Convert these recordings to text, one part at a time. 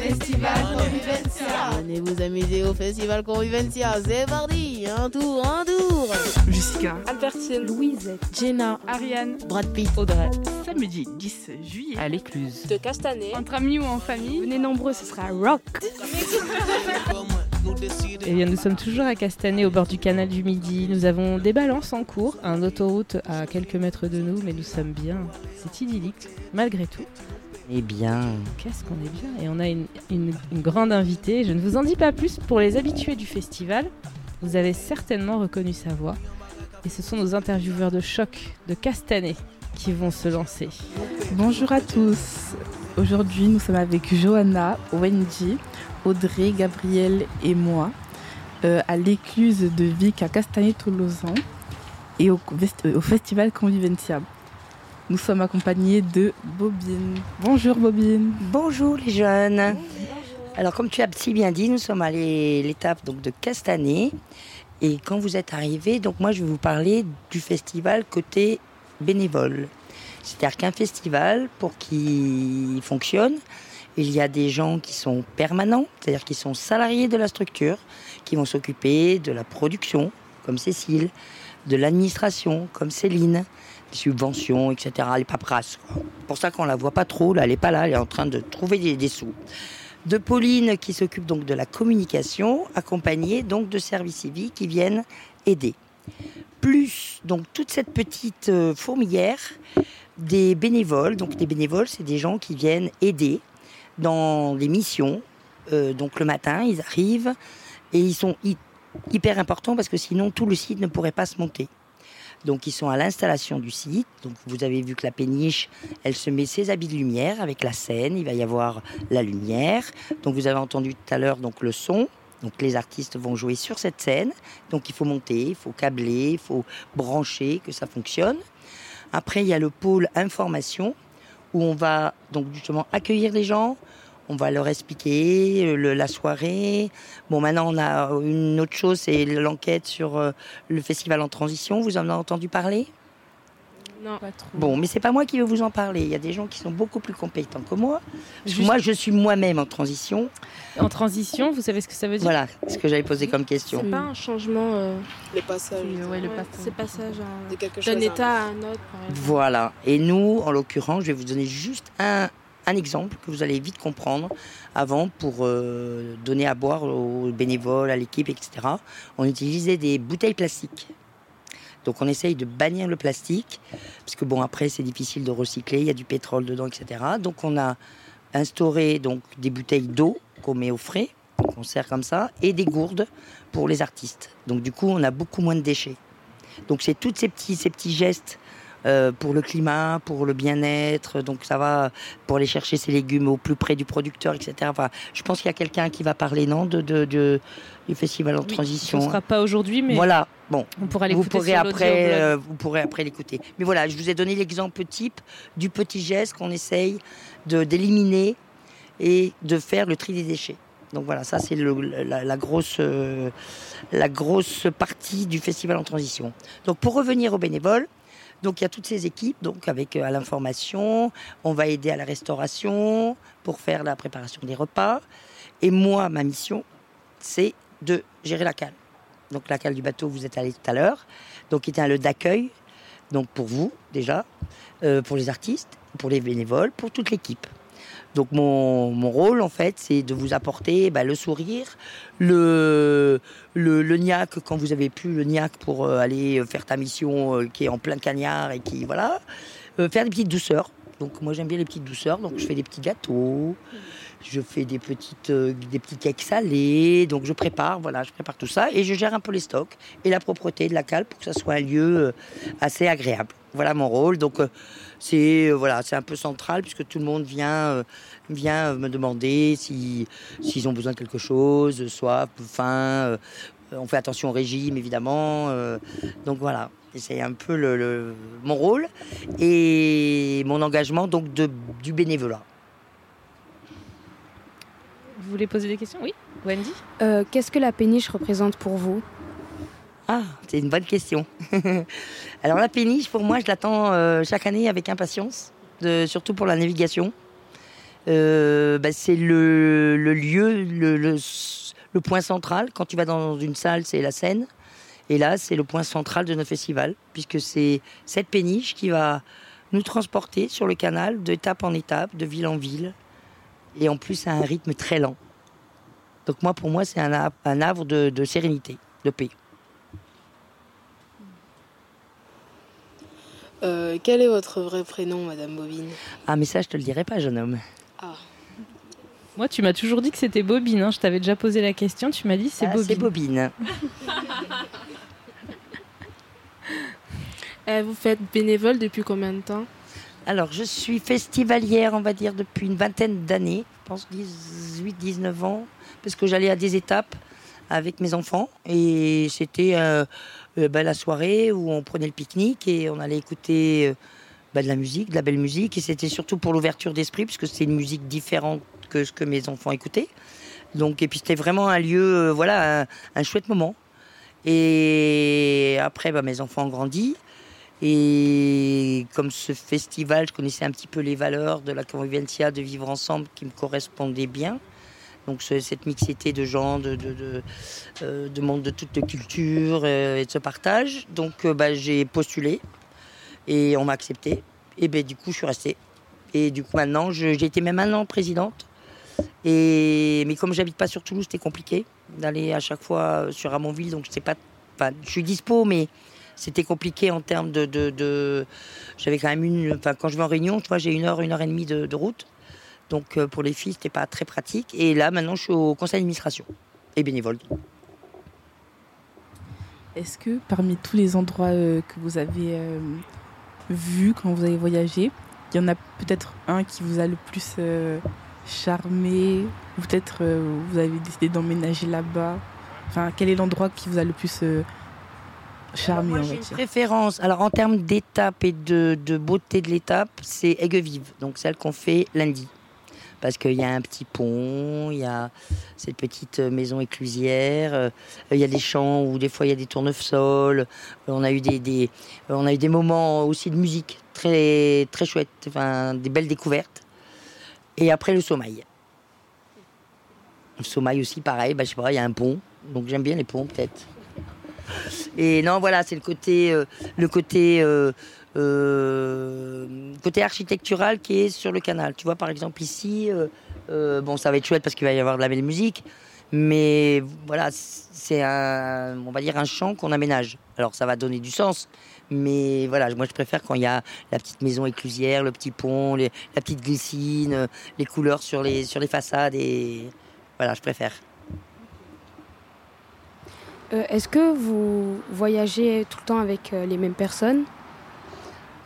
Festival Convivencia. Venez vous amuser au Festival Convivencia. C'est parti, un tour, un tour. Jessica, Albertine, Louisette, Jenna, Ariane, Brad Pitt, Audrey. samedi 10 juillet à l'écluse. De Castanet. entre amis ou en famille. Venez nombreux, ce sera rock. Eh bien, nous sommes toujours à Castanet, au bord du canal du Midi. Nous avons des balances en cours, un autoroute à quelques mètres de nous, mais nous sommes bien. C'est idyllique, malgré tout. Eh bien, Qu'est-ce qu'on est bien Et on a une, une- une grande invitée. Je ne vous en dis pas plus pour les habitués du festival. Vous avez certainement reconnu sa voix. Et ce sont nos intervieweurs de choc de Castanet qui vont se lancer. Bonjour à tous. Aujourd'hui, nous sommes avec Johanna, Wendy, Audrey, Gabriel et moi euh, à l'écluse de Vic à Castanet-Tolosan et au festival Convivencia. Nous sommes accompagnés de Bobine. Bonjour Bobine. bonjour les jeunes. Alors comme tu as si bien dit, nous sommes à l'é- l'étape donc de Castanet. Et quand vous êtes arrivés, donc moi je vais vous parler du festival côté bénévole. C'est-à-dire qu'un festival, pour qu'il fonctionne, il y a des gens qui sont permanents, c'est-à-dire qui sont salariés de la structure, qui vont s'occuper de la production, comme Cécile, de l'administration, comme Céline, des subventions, etc., les paperasses. pour ça qu'on la voit pas trop, là, elle est pas là, elle est en train de trouver des, des sous. De Pauline qui s'occupe donc de la communication, accompagnée donc de services civiques qui viennent aider. Plus donc toute cette petite euh, fourmilière des bénévoles. Donc les bénévoles, c'est des gens qui viennent aider dans des missions. Euh, donc le matin, ils arrivent et ils sont hy- hyper importants parce que sinon tout le site ne pourrait pas se monter. Donc ils sont à l'installation du site. Donc vous avez vu que la péniche, elle se met ses habits de lumière avec la scène. Il va y avoir la lumière. Donc vous avez entendu tout à l'heure donc le son. Donc les artistes vont jouer sur cette scène. Donc il faut monter, il faut câbler, il faut brancher, que ça fonctionne. Après il y a le pôle information où on va donc justement accueillir les gens. On va leur expliquer euh, le- la soirée. Bon, maintenant, on a une autre chose, c'est l'enquête sur euh, le festival en transition. Vous en avez entendu parler? Non, pas trop. Bon, mais c'est pas moi qui vais vous en parler. Il y a des gens qui sont beaucoup plus compétents que moi. Parce que Juste- moi, je suis moi-même en transition. En transition, vous savez ce que ça veut dire? Voilà ce que j'avais posé comme question. C'est pas un changement euh, Les passages. Ouais, le ouais, passage. c'est passage d'un état à un autre. par. Voilà. Et nous, en l'occurrence, je vais vous donner juste un, un exemple que vous allez vite comprendre avant pour euh, donner à boire aux bénévoles, à l'équipe, etc. On utilisait des bouteilles plastiques. Donc on essaye de bannir le plastique, parce que bon après c'est difficile de recycler, il y a du pétrole dedans, etc. Donc on a instauré donc des bouteilles d'eau qu'on met au frais, qu'on sert comme ça, et des gourdes pour les artistes. Donc du coup on a beaucoup moins de déchets. Donc c'est tous ces petits, ces petits gestes euh, pour le climat, pour le bien-être. Donc ça va pour aller chercher ses légumes au plus près du producteur, etc. Enfin, je pense qu'il y a quelqu'un qui va parler, non, de, de, de- du festival en Oui, transition. Ce sera pas aujourd'hui, mais Voilà. Bon, on pourra vous pourrez après, euh, vous pourrez après l'écouter. Mais voilà, je vous ai donné l'exemple type du petit geste qu'on essaye de d'éliminer et de faire le tri des déchets. Donc voilà, ça c'est la grosse euh, la grosse partie du festival en transition. Donc pour revenir aux bénévoles, donc il y a toutes ces équipes, donc avec euh, à l'information, on va aider à la restauration pour faire la préparation des repas. Et moi, ma mission, c'est de gérer la cale. Donc la cale du bateau, vous êtes allé tout à l'heure, donc qui était un lieu d'accueil, donc pour vous déjà, euh, pour les artistes, pour les bénévoles, pour toute l'équipe. Donc mon, mon rôle en fait, c'est de vous apporter bah, le sourire, le, le le quand vous avez plus le niaque pour euh, aller faire ta mission euh, qui est en plein cagnard et qui voilà, Euh, faire des petites douceurs. Donc moi j'aime bien les petites douceurs, donc je fais des petits gâteaux, je fais des petites euh, des petits cakes salés, donc je prépare voilà, je prépare tout ça et je gère un peu les stocks et la propreté de la cale pour que ça soit un lieu euh, assez agréable. Voilà mon rôle. Donc euh, c'est euh, voilà, c'est un peu central puisque tout le monde vient euh, vient euh, me demander si s'ils ont besoin de quelque chose, soif, faim. euh, on fait attention au régime évidemment. euh, donc voilà, c'est un peu le, le- mon rôle et mon engagement donc de, du bénévolat. Vous voulez poser des questions? Oui? Wendy? Euh, Qu'est-ce que la péniche représente pour vous? Ah, c'est une bonne question. Alors la péniche, pour moi, je l'attends euh, chaque année avec impatience, surtout pour la navigation. Euh, bah, c'est le, lieu, le, point central. Quand tu vas dans une salle, c'est la scène. Et là, c'est le point central de notre festival, puisque c'est cette péniche qui va nous transporter sur le canal d'étape en étape, de ville en ville, et en plus à un rythme très lent. Donc moi, pour moi, c'est un, ha- un havre de sérénité, de paix. Euh, quel est votre vrai prénom, Madame Bobine? Ah, mais ça, je te le dirai pas, jeune homme. Ah, Moi, tu m'as toujours dit que c'était Bobine. hein. Je t'avais déjà posé la question. Tu m'as dit c'est Ah, Bobine. C'est Bobine. Euh, vous faites bénévole depuis combien de temps? Alors, je suis festivalière, on va dire, depuis une vingtaine d'années, je pense 18-19 ans, parce que j'allais à des étapes avec mes enfants. Et c'était euh, bah, la soirée où on prenait le pique-nique et on allait écouter euh, bah, de la musique, de la belle musique. Et c'était surtout pour l'ouverture d'esprit, puisque c'est une musique différente que ce que mes enfants écoutaient. Donc, et puis c'était vraiment un lieu, euh, voilà, un, un chouette moment. Et après, bah, mes enfants ont grandi. Et comme ce festival, je connaissais un petit peu les valeurs de la convivencia, de vivre ensemble, qui me correspondaient bien. Donc ce- cette mixité de gens, de, de, de, euh, de monde de toutes les cultures euh, et de ce partage. Donc euh, bah, j'ai postulé et on m'a accepté. Et ben, du coup, je suis restée. Et du coup, maintenant, j'ai été même un an présidente. Mais comme j'habite pas sur Toulouse, c'était compliqué d'aller à chaque fois sur Ramonville. Donc je sais pas. Enfin, je suis dispo, mais c'était compliqué en termes de. J'avais quand même une. Enfin, quand je vais en réunion, tu vois, j'ai une heure, une heure et demie de, de route. Donc euh, pour les filles, c'était pas très pratique. Et là, maintenant, je suis au conseil d'administration et bénévole. Est-ce que parmi tous les endroits euh, que vous avez euh, vus quand vous avez voyagé, il y en a peut-être un qui vous a le plus charmé? Ou Peut-être vous avez décidé d'emménager là-bas? Enfin, quel est l'endroit qui vous a le plus charmé, Moi, j'ai une préférence. Alors, en termes d'étape et de, de beauté de l'étape, c'est Aigues-Vives, donc celle qu'on fait lundi. Parce qu'il y a un petit pont, il y a cette petite euh, maison éclusière, euh, il y a des champs où des fois il y a des tournesols. On a eu des, on a eu des moments aussi de musique très, très enfin, des belles découvertes. Et après, le sommeil. Le sommeil aussi, pareil, bah, je sais pas, il y a un pont, donc j'aime bien les ponts peut-être. Et non, voilà, c'est le côté, euh, le côté, euh, euh, côté architectural qui est sur le canal. Tu vois, par exemple ici, euh, euh, bon, ça va être chouette parce qu'il va y avoir de la belle musique, mais voilà, c'est un, on va dire un champ qu'on aménage. Alors ça va donner du sens, mais voilà, moi je préfère quand il y a la petite maison éclusière, le petit pont, la petite glycine, euh, les couleurs sur les sur les façades et voilà, je préfère. Euh, Est-ce que vous voyagez tout le temps avec euh, les mêmes personnes?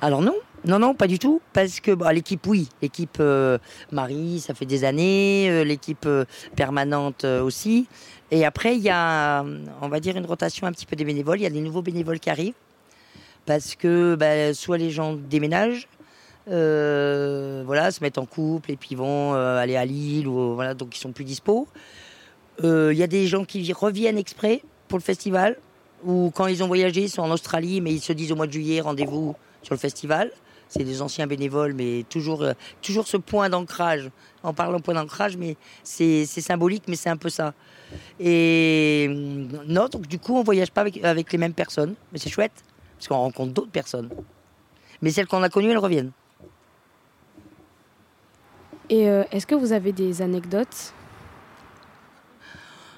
Alors non, non, non, pas du tout, parce que bah, l'équipe, oui, l'équipe euh, Marie, ça fait des années, euh, l'équipe euh, permanente aussi. Et après, il y a, on va dire, une rotation un petit peu des bénévoles. Il y a des nouveaux bénévoles qui arrivent, parce que bah, soit les gens déménagent, voilà, se mettent en couple et puis vont aller à Lille, ou voilà, donc ils sont plus dispo. Il y a des gens qui reviennent exprès pour le festival, ou quand ils ont voyagé, ils sont en Australie, mais ils se disent au mois de juillet, rendez-vous sur le festival. C'est des anciens bénévoles, mais toujours, euh, toujours ce point d'ancrage. En parlant point d'ancrage, mais c'est symbolique, mais c'est un peu ça. Et hum, non, donc du coup, on voyage pas avec, avec les mêmes personnes, mais c'est chouette, parce qu'on rencontre d'autres personnes. Mais celles qu'on a connues, elles reviennent. Et euh, est-ce que vous avez des anecdotes?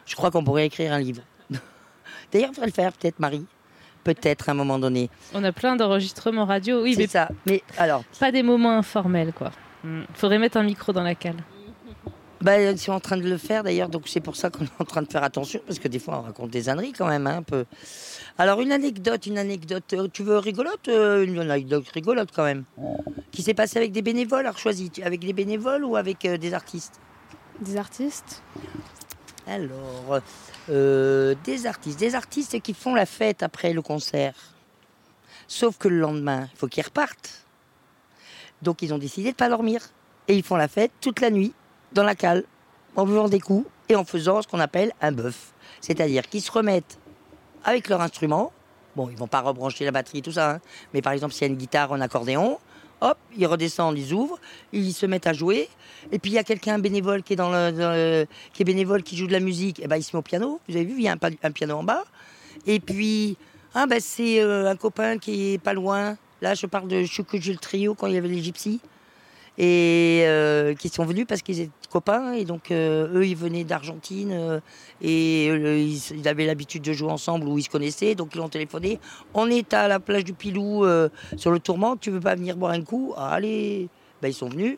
Je crois qu'on pourrait écrire un livre. D'ailleurs, on devrait le faire, peut-être, Marie. Peut-être à un moment donné. On a plein d'enregistrements radio. Oui, c'est mais ça. Mais alors, pas des moments informels, quoi. Hmm. Faudrait mettre un micro dans la cale. Bah, ils sont en train de le faire d'ailleurs, donc c'est pour ça qu'on est en train de faire attention, parce que des fois on raconte des âneries quand même, hein, un peu. Alors une anecdote, une anecdote, euh, tu veux rigolote Euh, Une anecdote rigolote quand même. Qui s'est passée avec des bénévoles, alors choisis, tu- avec des bénévoles ou avec euh, des artistes? Des artistes Alors, euh, des artistes, des artistes qui font la fête après le concert. Sauf que le lendemain, il faut qu'ils repartent. Donc ils ont décidé de ne pas dormir. Et ils font la fête toute la nuit, dans la cale, en buvant des coups et en faisant ce qu'on appelle un bœuf. C'est-à-dire qu'ils se remettent avec leur instrument. Bon, ils vont pas rebrancher la batterie, tout ça. hein. Mais par exemple, s'il y a une guitare, un accordéon, hop, ils redescendent, ils ouvrent, ils se mettent à jouer. Et puis il y a quelqu'un bénévole qui est bénévole, qui joue de la musique, et ben il se met au piano. Vous avez vu, il y a un, piano en bas. Et puis ah ben c'est euh, un copain qui est pas loin. Là, je parle de Choukouju Trio quand il y avait les gypsies et euh, qui sont venus parce qu'ils étaient copains et donc euh, eux ils venaient d'Argentine euh, et ils, avaient l'habitude de jouer ensemble ou ils se connaissaient donc ils ont téléphoné on est à la plage du Pilou sur le tourment tu veux pas venir boire un coup? Ah, allez ben, ils sont venus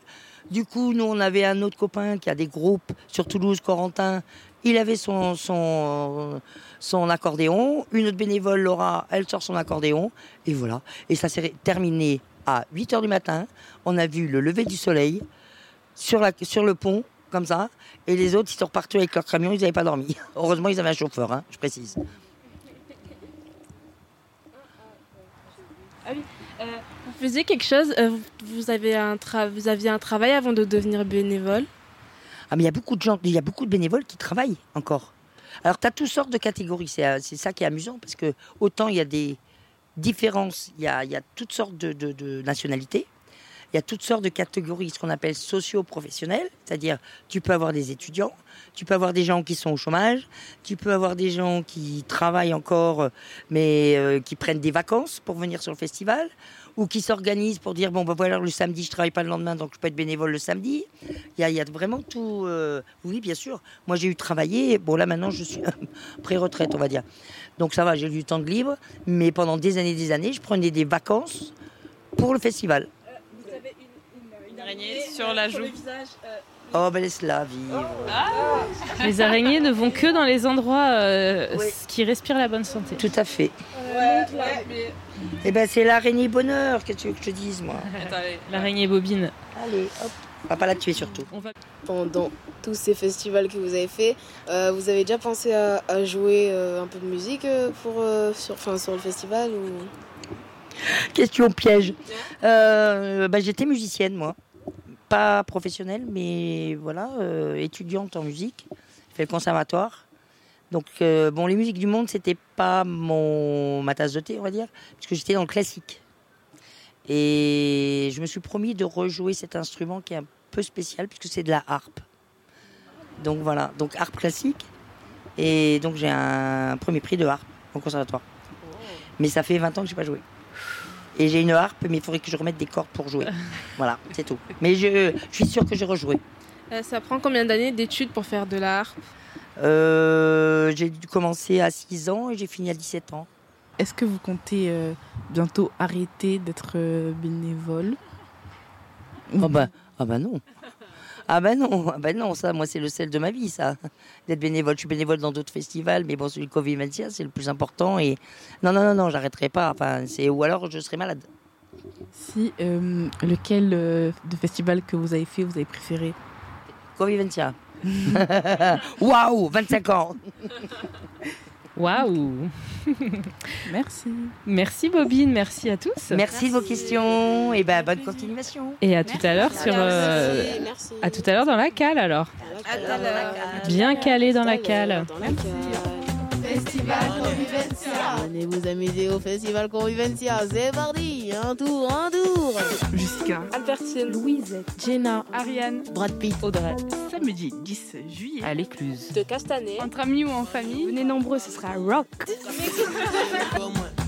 du coup nous on avait un autre copain qui a des groupes sur Toulouse Corentin il avait son, son, son accordéon. Une autre bénévole, Laura, elle sort son accordéon. Et voilà. Et ça s'est terminé à 8 h du matin. On a vu le lever du soleil sur, la, sur le pont, comme ça. Et les autres, ils sont repartis avec leur camion, ils n'avaient pas dormi. Heureusement, ils avaient un chauffeur, hein, je précise. Vous faisiez quelque chose, euh, vous- avez un tra- vous aviez un travail avant de devenir bénévole? Ah, mais il y a beaucoup de gens, il y a beaucoup de bénévoles qui travaillent encore. Alors, tu as toutes sortes de catégories. C'est euh, c'est ça qui est amusant parce que autant il y a des différences, il y a, y a toutes sortes de, de- de nationalités. Il y a toutes sortes de catégories, ce qu'on appelle socio-professionnelles, c'est-à-dire tu peux avoir des étudiants, tu peux avoir des gens qui sont au chômage, tu peux avoir des gens qui travaillent encore, euh, mais euh, qui prennent des vacances pour venir sur le festival, ou qui s'organisent pour dire bon ben voilà le samedi je travaille pas le lendemain donc je peux être bénévole le samedi. Il y a, il y a vraiment tout. euh, Oui, bien sûr. Moi, j'ai eu travaillé. Bon, là, maintenant, je suis pré-retraite, on va dire. Donc, ça va, j'ai eu du temps de libre. Mais pendant des années des années, je prenais des vacances pour le festival. Sur la joue. Oh, ben laisse-la vivre. Les araignées ne vont que dans les endroits euh, Oui. qui respirent la bonne santé. Tout à fait. Eh ben, c'est l'araignée bonheur. Qu'est-ce que tu veux que je te dise, moi L'araignée bobine. Allez, hop. On va pas la tuer, surtout. On va... Pendant tous ces festivals que vous avez fait, euh, vous avez déjà pensé à, à jouer euh, un peu de musique euh, pour, euh, sur, enfin, sur le festival ou... Question piège. Euh, bah, J'étais musicienne, moi. Pas professionnelle, mais voilà, euh, étudiante en musique. J'ai fait le conservatoire. Donc, euh, bon, les musiques du monde, c'était pas mon, ma tasse de thé, on va dire, puisque j'étais dans le classique. Et je me suis promis de rejouer cet instrument qui est un peu spécial, puisque c'est de la harpe. Donc voilà, donc harpe classique. Et donc j'ai un premier prix de harpe au conservatoire. Mais ça fait 20 ans que je n'ai pas joué. Et j'ai une harpe, mais il faudrait que je remette des cordes pour jouer. Voilà, c'est tout. Mais je, je suis sûre que j'ai rejoué. Euh, ça prend combien d'années d'études pour faire de l'art Euh, j'ai dû commencer à 6 ans et j'ai fini à 17 ans. Est-ce que vous comptez euh, bientôt arrêter d'être euh, bénévole? Ah bah, ah bah non. Ah bah non, ah bah non, ça, moi, c'est le sel de ma vie, ça. D'être bénévole. Je suis bénévole dans d'autres festivals, mais bon, celui de Covid-21, c'est le plus important. Et non, non, non, non, j'arrêterai pas. Enfin, c'est ou alors je serai malade. Si euh, lequel euh, de festival que vous avez fait vous avez préféré? Covid-21. Waouh, 25 ans. Waouh Merci. Merci Bobine, merci à tous. Merci de vos questions et ben bonne continuation. Et à tout à l'heure sur... euh, Merci, merci. À tout à l'heure dans la cale alors. À. Bien calé dans la cale. Dans la cale. Festival Convivencia. Venez vous amuser au Festival Convivencia. C'est parti. Un tour, un tour. Jusqu'à Albertine, Louise, Jenna, Ariane, Brad Pitt, Audrey. samedi 10 juillet. À l'écluse. de Castanet. entre amis ou en famille, venez nombreux, ce sera rock.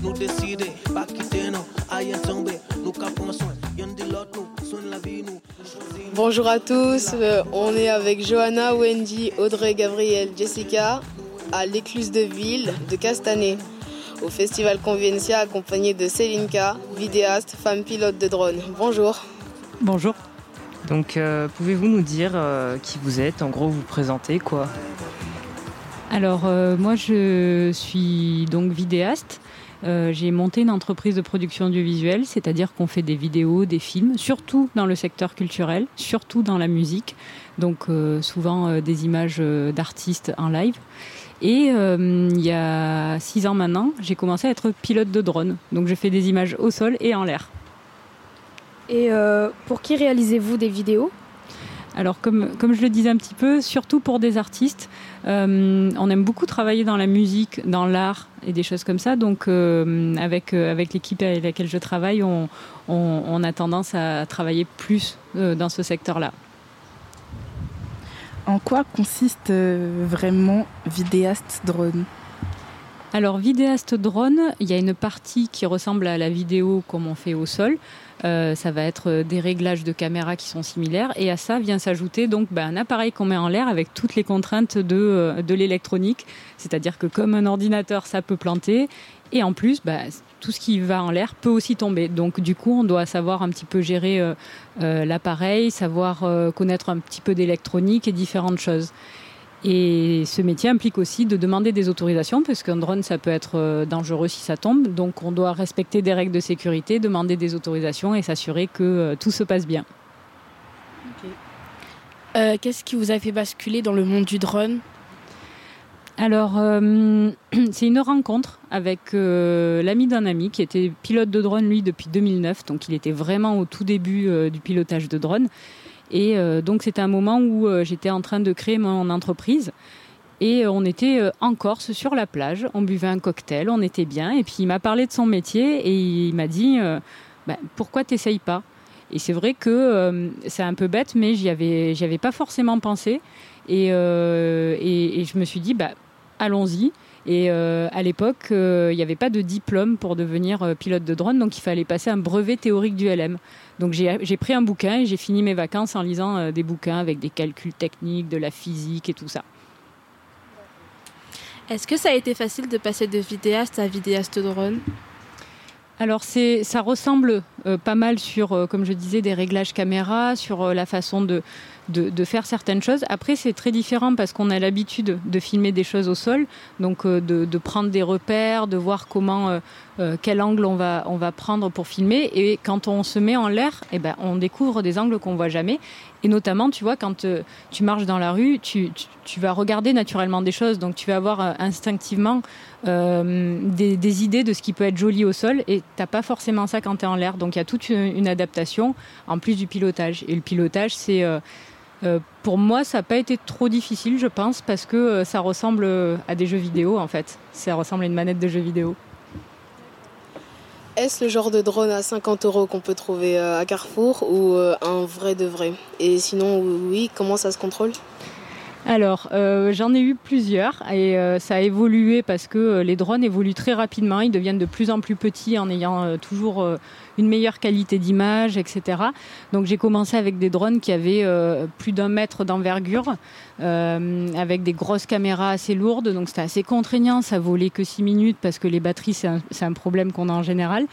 nous décider, pas quitter non, aïe tomber, nous capons soin, y'en dit l'autre nous, soigne la vie nous, Bonjour à tous, euh, on est avec Johanna, Wendy, Audrey, Gabriel, Jessica à l'écluse de ville de Castanet au festival Conviencia accompagné de Célinka, vidéaste, femme pilote de drone. Bonjour. Bonjour. Donc, euh, pouvez-vous nous dire euh, qui vous êtes? En gros, vous présentez quoi? Alors euh, moi je suis donc vidéaste. Euh, j'ai monté une entreprise de production audiovisuelle, c'est-à-dire qu'on fait des vidéos, des films, surtout dans le secteur culturel, surtout dans la musique, donc euh, souvent euh, des images euh, d'artistes en live. Et euh, il y a six ans maintenant, j'ai commencé à être pilote de drone, donc je fais des images au sol et en l'air. Et euh, pour qui réalisez-vous des vidéos? Alors comme, comme je le disais un petit peu, surtout pour des artistes, euh, on aime beaucoup travailler dans la musique, dans l'art et des choses comme ça. Donc avec, avec l'équipe avec laquelle je travaille, on, on, on a tendance à travailler plus dans ce secteur-là. En quoi consiste euh, vraiment vidéaste drone? Alors vidéaste drone, il y a une partie qui ressemble à la vidéo comme on fait au sol. Euh, ça va être euh, des réglages de caméra qui sont similaires. Et à ça vient s'ajouter donc ben, un appareil qu'on met en l'air avec toutes les contraintes de, l'électronique, c'est-à-dire que comme un ordinateur ça peut planter. Et en plus ben, tout ce qui va en l'air peut aussi tomber. Donc du coup on doit savoir un petit peu gérer euh, euh, l'appareil, savoir euh, connaître un petit peu d'électronique et différentes choses. Et ce métier implique aussi de demander des autorisations, parce qu'un drone, ça peut être dangereux si ça tombe. Donc on doit respecter des règles de sécurité, demander des autorisations et s'assurer que tout se passe bien. Qu'est-ce qui vous a fait basculer dans le monde du drone? Alors, euh, c'est une rencontre avec euh, l'ami d'un ami qui était pilote de drone, lui, depuis 2009. Donc, il était vraiment au tout début euh, du pilotage de drone. Et donc, c'était un moment où j'étais en train de créer mon entreprise. Et on était en Corse, sur la plage. On buvait un cocktail, on était bien. Et puis, il m'a parlé de son métier et il m'a dit Bah, Pourquoi t'essayes pas? Et c'est vrai que c'est un peu bête, mais j'y avais, avais pas forcément pensé. Et, et, et je me suis dit, bah, allons-y. Et euh, à l'époque, euh, il n'y avait pas de diplôme pour devenir euh, pilote de drone, donc il fallait passer un brevet théorique du LM. Donc j'ai pris un bouquin et j'ai fini mes vacances en lisant des bouquins avec des calculs techniques, de la physique et tout ça. Est-ce que ça a été facile de passer de vidéaste à vidéaste drone? Alors c'est, ça ressemble euh, pas mal sur, euh, comme je disais, des réglages caméra, sur euh, la façon de, de, faire certaines choses. Après c'est très différent parce qu'on a l'habitude de filmer des choses au sol, donc euh, de, prendre des repères, de voir comment, euh, euh, quel angle on va, on va prendre pour filmer. Et quand on se met en l'air, eh ben, on découvre des angles qu'on voit jamais. Et notamment, tu vois, quand tu marches dans la rue, tu, tu, vas regarder naturellement des choses, donc tu vas avoir instinctivement des, des idées de ce qui peut être joli au sol, et t'as pas forcément ça quand tu es en l'air. Donc il y a toute une adaptation en plus du pilotage. Et le pilotage, c'est euh, pour moi, ça n'a pas été trop difficile, je pense, parce que euh, ça ressemble euh, à des jeux vidéo, en fait. Ça ressemble à une manette de jeu vidéo. Est-ce le genre de drone à 50 euros qu'on peut trouver à Carrefour ou un vrai de vrai? Et sinon, oui, comment ça se contrôle? Alors, euh, j'en ai eu plusieurs et euh, ça a évolué parce que euh, les drones évoluent très rapidement. Ils deviennent de plus en plus petits en ayant toujours une meilleure qualité d'image, etc. Donc, j'ai commencé avec des drones qui avaient euh, plus d'un mètre d'envergure, euh, avec des grosses caméras assez lourdes. Donc, c'était assez contraignant. Ça volait que 6 minutes parce que les batteries, c'est un, problème qu'on a en général.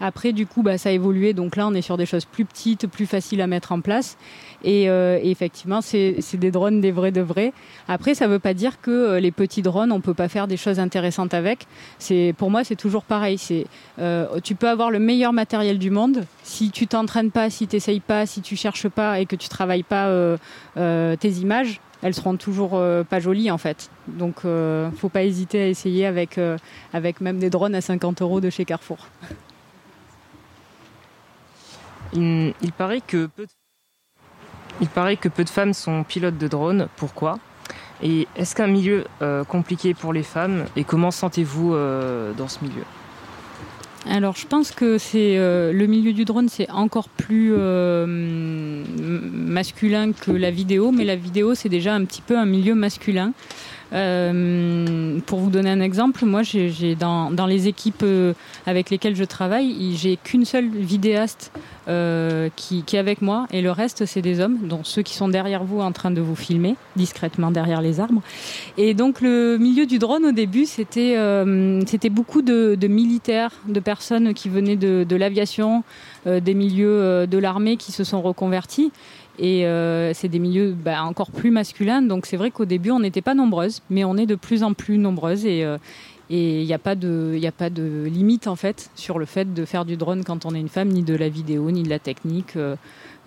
Après, du coup, bah, ça a évolué. Donc là, on est sur des choses plus petites, plus faciles à mettre en place. Et, euh, effectivement, c'est des drones des vrais de vrais. Après, ça ne veut pas dire que les petits drones, on peut pas faire des choses intéressantes avec. C'est pour moi, c'est toujours pareil. Tu peux avoir le meilleur matériel du monde si tu t'entraînes pas, si tu n'essayes pas, si tu cherches pas et que tu travailles pas euh, euh, tes images. Elles seront toujours euh, pas jolies en fait. Donc, faut pas hésiter à essayer avec avec même des drones à 50 euros de chez Carrefour. Il, paraît que peu de... Il paraît que peu de femmes sont pilotes de drone. Pourquoi? Et est-ce qu'un milieu compliqué pour les femmes? Et comment sentez-vous dans ce milieu? Alors, je pense que c'est euh, le milieu du drone, c'est encore plus euh, masculin que la vidéo, mais la vidéo, c'est déjà un petit peu un milieu masculin. Euh, pour vous donner un exemple, moi, j'ai dans, dans les équipes euh, avec lesquelles je travaille, il- j'ai qu'une seule vidéaste euh, qui, qui est avec moi, et le reste, c'est des hommes, dont ceux qui sont derrière vous en train de vous filmer, discrètement derrière les arbres. Et donc, le milieu du drone, au début, c'était euh, beaucoup de, de militaires, de personnes qui venaient de, de l'aviation, euh, des milieux de l'armée qui se sont reconvertis. Et euh, c'est des milieux bah, encore plus masculins. Donc c'est vrai qu'au début, on n'était pas nombreuses, mais on est de plus en plus nombreuses. Et euh, il n'y a, pas de- il limite, en fait, sur le fait de faire du drone quand on est une femme, ni de la vidéo, ni de la technique. Euh,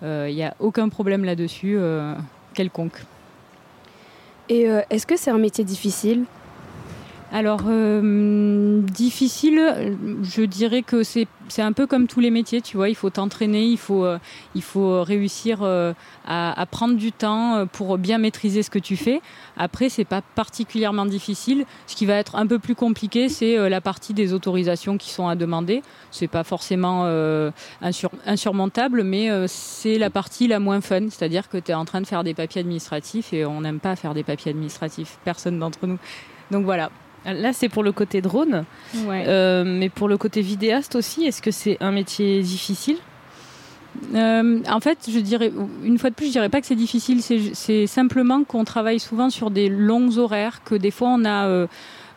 euh, Il n'y a aucun problème là-dessus, euh, quelconque. Et euh, est-ce que c'est un métier difficile? Alors, euh, difficile, je dirais que c'est un peu comme tous les métiers, tu vois, il faut t'entraîner, il faut, euh, faut réussir euh, à, prendre du temps euh, pour bien maîtriser ce que tu fais. Après, c'est pas particulièrement difficile. Ce qui va être un peu plus compliqué, c'est euh, la partie des autorisations qui sont à demander. C'est pas forcément euh, insur- insurmontable, mais euh, c'est la partie la moins fun. C'est-à-dire que tu es en train de faire des papiers administratifs et on n'aime pas faire des papiers administratifs. Personne d'entre nous. Donc voilà. Là, c'est pour le côté drone. Ouais. Euh, mais pour le côté vidéaste aussi, est-ce que c'est un métier difficile Euh, en fait, je dirais, une fois de plus, je dirais pas que c'est difficile. C'est simplement qu'on travaille souvent sur des longs horaires, que des fois on a. euh,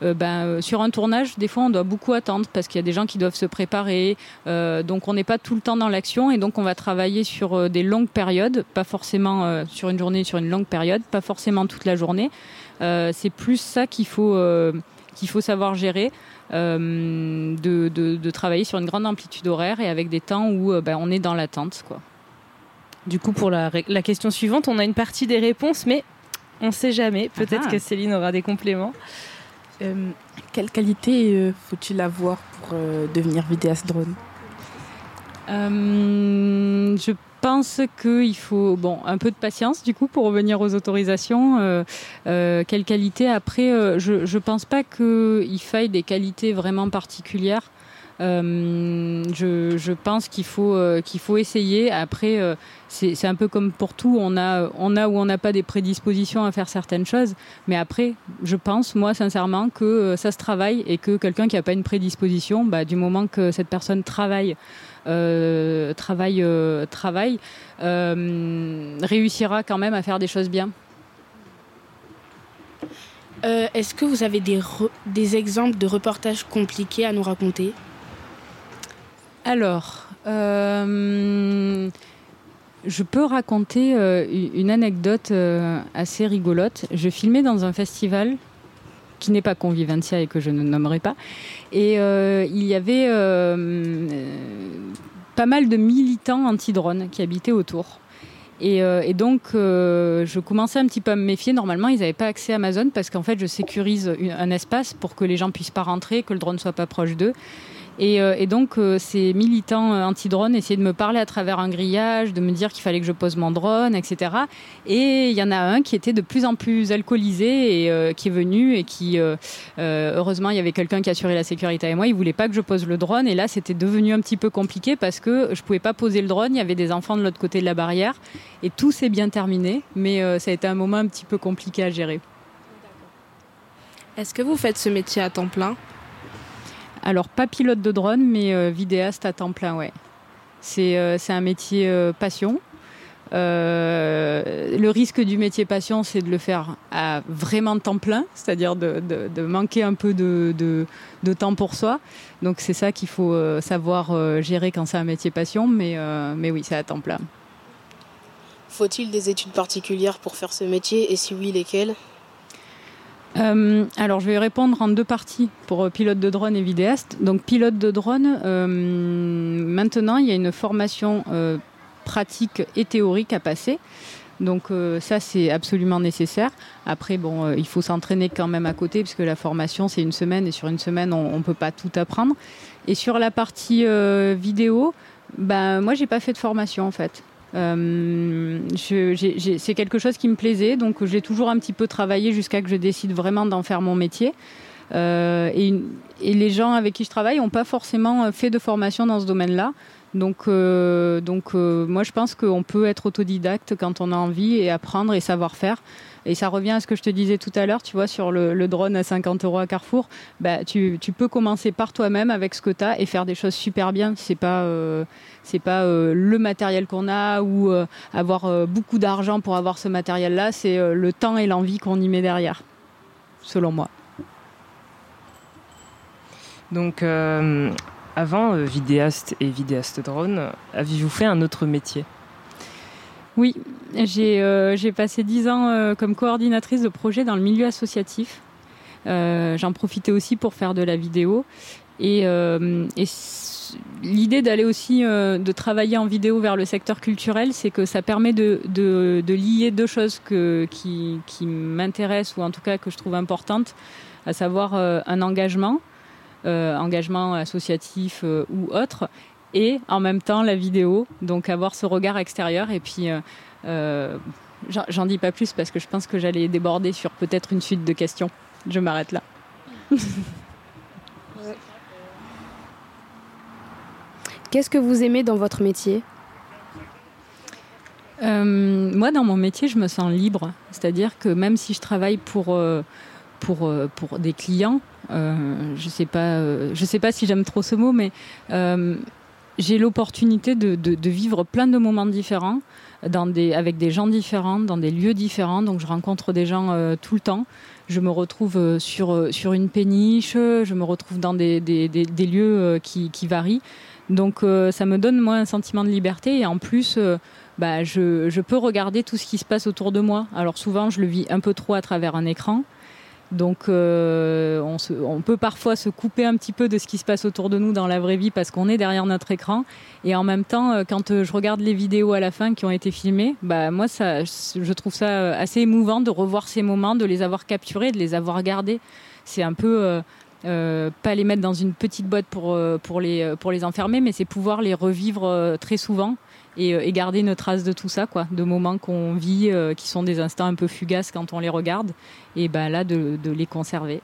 euh, ben, sur un tournage, des fois, on doit beaucoup attendre parce qu'il y a des gens qui doivent se préparer. Donc, on n'est pas tout le temps dans l'action et donc on va travailler sur des longues périodes, pas forcément sur une journée, sur une longue période, pas forcément toute la journée. C'est plus ça qu'il faut qu'il faut savoir gérer. euh, de, de, de travailler sur une grande amplitude horaire et avec des temps où euh, ben, on est dans l'attente. quoi. Du coup, pour la, question suivante, on a une partie des réponses, mais on ne sait jamais. Peut-être Ah. que Céline aura des compléments. Euh, quelle qualité euh, faut-il avoir pour euh, devenir vidéaste drone? Euh, je pense qu'il faut bon un peu de patience du coup pour revenir aux autorisations. Euh, euh, quelle qualité après euh, Je je pense pas qu'il faille des qualités vraiment particulières. Je, je pense qu'il faut qu'il faut essayer. Après, c'est un peu comme pour tout. On a on a ou on n'a pas des prédispositions à faire certaines choses. Mais après, je pense moi sincèrement que ça se travaille et que quelqu'un qui n'a pas une prédisposition, bah, du moment que cette personne travaille euh, travaille, euh, euh, réussira quand même à faire des choses bien. Euh, Est-ce que vous avez des, exemples de reportages compliqués à nous raconter? Alors, euh, je peux raconter euh, une anecdote assez rigolote. Je filmais dans un festival qui n'est pas Convivencia et que je ne nommerai pas. Et euh, il y avait euh, euh, pas mal de militants anti-drones qui habitaient autour. Et, donc, je commençais un petit peu à me méfier. Normalement, ils n'avaient pas accès à Amazon parce qu'en fait, je sécurise un espace pour que les gens puissent pas rentrer, que le drone soit pas proche d'eux. Et, euh, et donc, euh, ces militants euh, anti-drone essayaient de me parler à travers un grillage, de me dire qu'il fallait que je pose mon drone, etc. Et il y en a un qui était de plus en plus alcoolisé et qui est venu et qui, heureusement, il y avait quelqu'un qui assurait la sécurité avec moi. Il voulait pas que je pose le drone. Et là, c'était devenu un petit peu compliqué parce que je pouvais pas poser le drone. Il y avait des enfants de l'autre côté de la barrière. Et tout s'est bien terminé. Mais ça a été un moment un petit peu compliqué à gérer. Est-ce que vous faites ce métier à temps plein? Alors, pas pilote de drone, mais euh, vidéaste à temps plein, ouais. C'est euh, un métier euh, passion. Le risque du métier passion, c'est de le faire à vraiment temps plein, c'est-à-dire de, manquer un peu de, temps pour soi. Donc c'est ça qu'il faut savoir gérer quand c'est un métier passion, mais, mais oui, c'est à temps plein. Faut-il des études particulières pour faire ce métier? Et si oui, lesquelles? Euh, alors, je vais répondre en deux parties pour euh, pilote de drone et vidéaste. Donc, pilote de drone, euh, maintenant, il y a une formation pratique et théorique à passer. Donc, ça, c'est absolument nécessaire. Après, bon, il faut s'entraîner quand même à côté, puisque la formation, c'est une semaine, et sur une semaine, on ne peut pas tout apprendre. Et sur la partie vidéo, ben, moi, j'ai pas fait de formation, en fait. Euh, c'est quelque chose qui me plaisait, donc j'ai toujours un petit peu travaillé jusqu'à que je décide vraiment d'en faire mon métier. Euh, et, les gens avec qui je travaille n'ont pas forcément fait de formation dans ce domaine-là. Donc, euh, donc euh, moi, je pense qu'on peut être autodidacte quand on a envie et apprendre et savoir faire. Et ça revient à ce que je te disais tout à l'heure, tu vois, sur le, drone à 50 euros à Carrefour. Bah, tu, peux commencer par toi-même avec ce que tu as et faire des choses super bien. C'est pas, euh, pas euh, le matériel qu'on a ou euh, avoir beaucoup d'argent pour avoir ce matériel-là. C'est le temps et l'envie qu'on y met derrière, selon moi. Donc, avant vidéaste et vidéaste drone, aviez-vous fait un autre métier? Oui, j'ai euh, j'ai passé dix ans euh, comme coordinatrice de projet dans le milieu associatif. Euh, J'en profitais aussi pour faire de la vidéo. Et, l'idée d'aller aussi de travailler en vidéo vers le secteur culturel, c'est que ça permet de, lier deux choses qui, m'intéressent ou en tout cas que je trouve importantes, à savoir un engagement, engagement associatif ou autre, et en même temps la vidéo, donc avoir ce regard extérieur et puis euh, euh, j'en- dis pas plus parce que je pense que j'allais déborder sur peut-être une suite de questions. Je m'arrête là. Qu'est-ce que vous aimez dans votre métier? Euh, moi, dans mon métier, je me sens libre. C'est-à-dire que même si je travaille pour, euh, pour, pour des clients, euh, je sais pas, je sais pas si j'aime trop ce mot, mais j'ai l'opportunité de, de, de vivre plein de moments différents, dans des, avec des gens différents, dans des lieux différents. Donc, je rencontre des gens euh, tout le temps. Je me retrouve euh, sur, euh, sur une péniche, je me retrouve dans des, des, des, des lieux euh, qui, qui varient. Donc, euh, ça me donne, moi, un sentiment de liberté. Et en plus, euh, bah, je, je peux regarder tout ce qui se passe autour de moi. Alors souvent, je le vis un peu trop à travers un écran. Donc euh, on, se- on peut parfois se couper un petit peu de ce qui se passe autour de nous dans la vraie vie parce qu'on est derrière notre écran. Et en même temps, euh, quand euh, je regarde les vidéos à la fin qui ont été filmées, bah, moi, ça, je trouve ça euh, assez émouvant de revoir ces moments, de les avoir capturés, de les avoir gardés. C'est un peu... euh, pas les mettre dans une petite boîte pour, pour, les, pour les enfermer, mais c'est pouvoir les revivre très souvent et, euh, et garder une trace de tout ça, quoi, de moments qu'on vit, euh, qui sont des instants un peu fugaces quand on les regarde, et ben là de, de les conserver.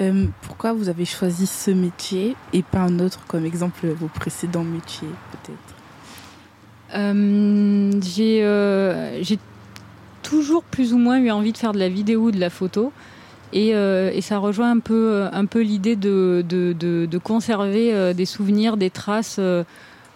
Euh, pourquoi vous avez choisi ce métier et pas un autre, comme exemple vos précédents métiers, peut-être? Euh, j'ai euh, j'ai toujours plus ou moins eu envie de faire de la vidéo ou de la photo. Et, et ça rejoint un peu, un peu l'idée de, de, de, de conserver des souvenirs, des traces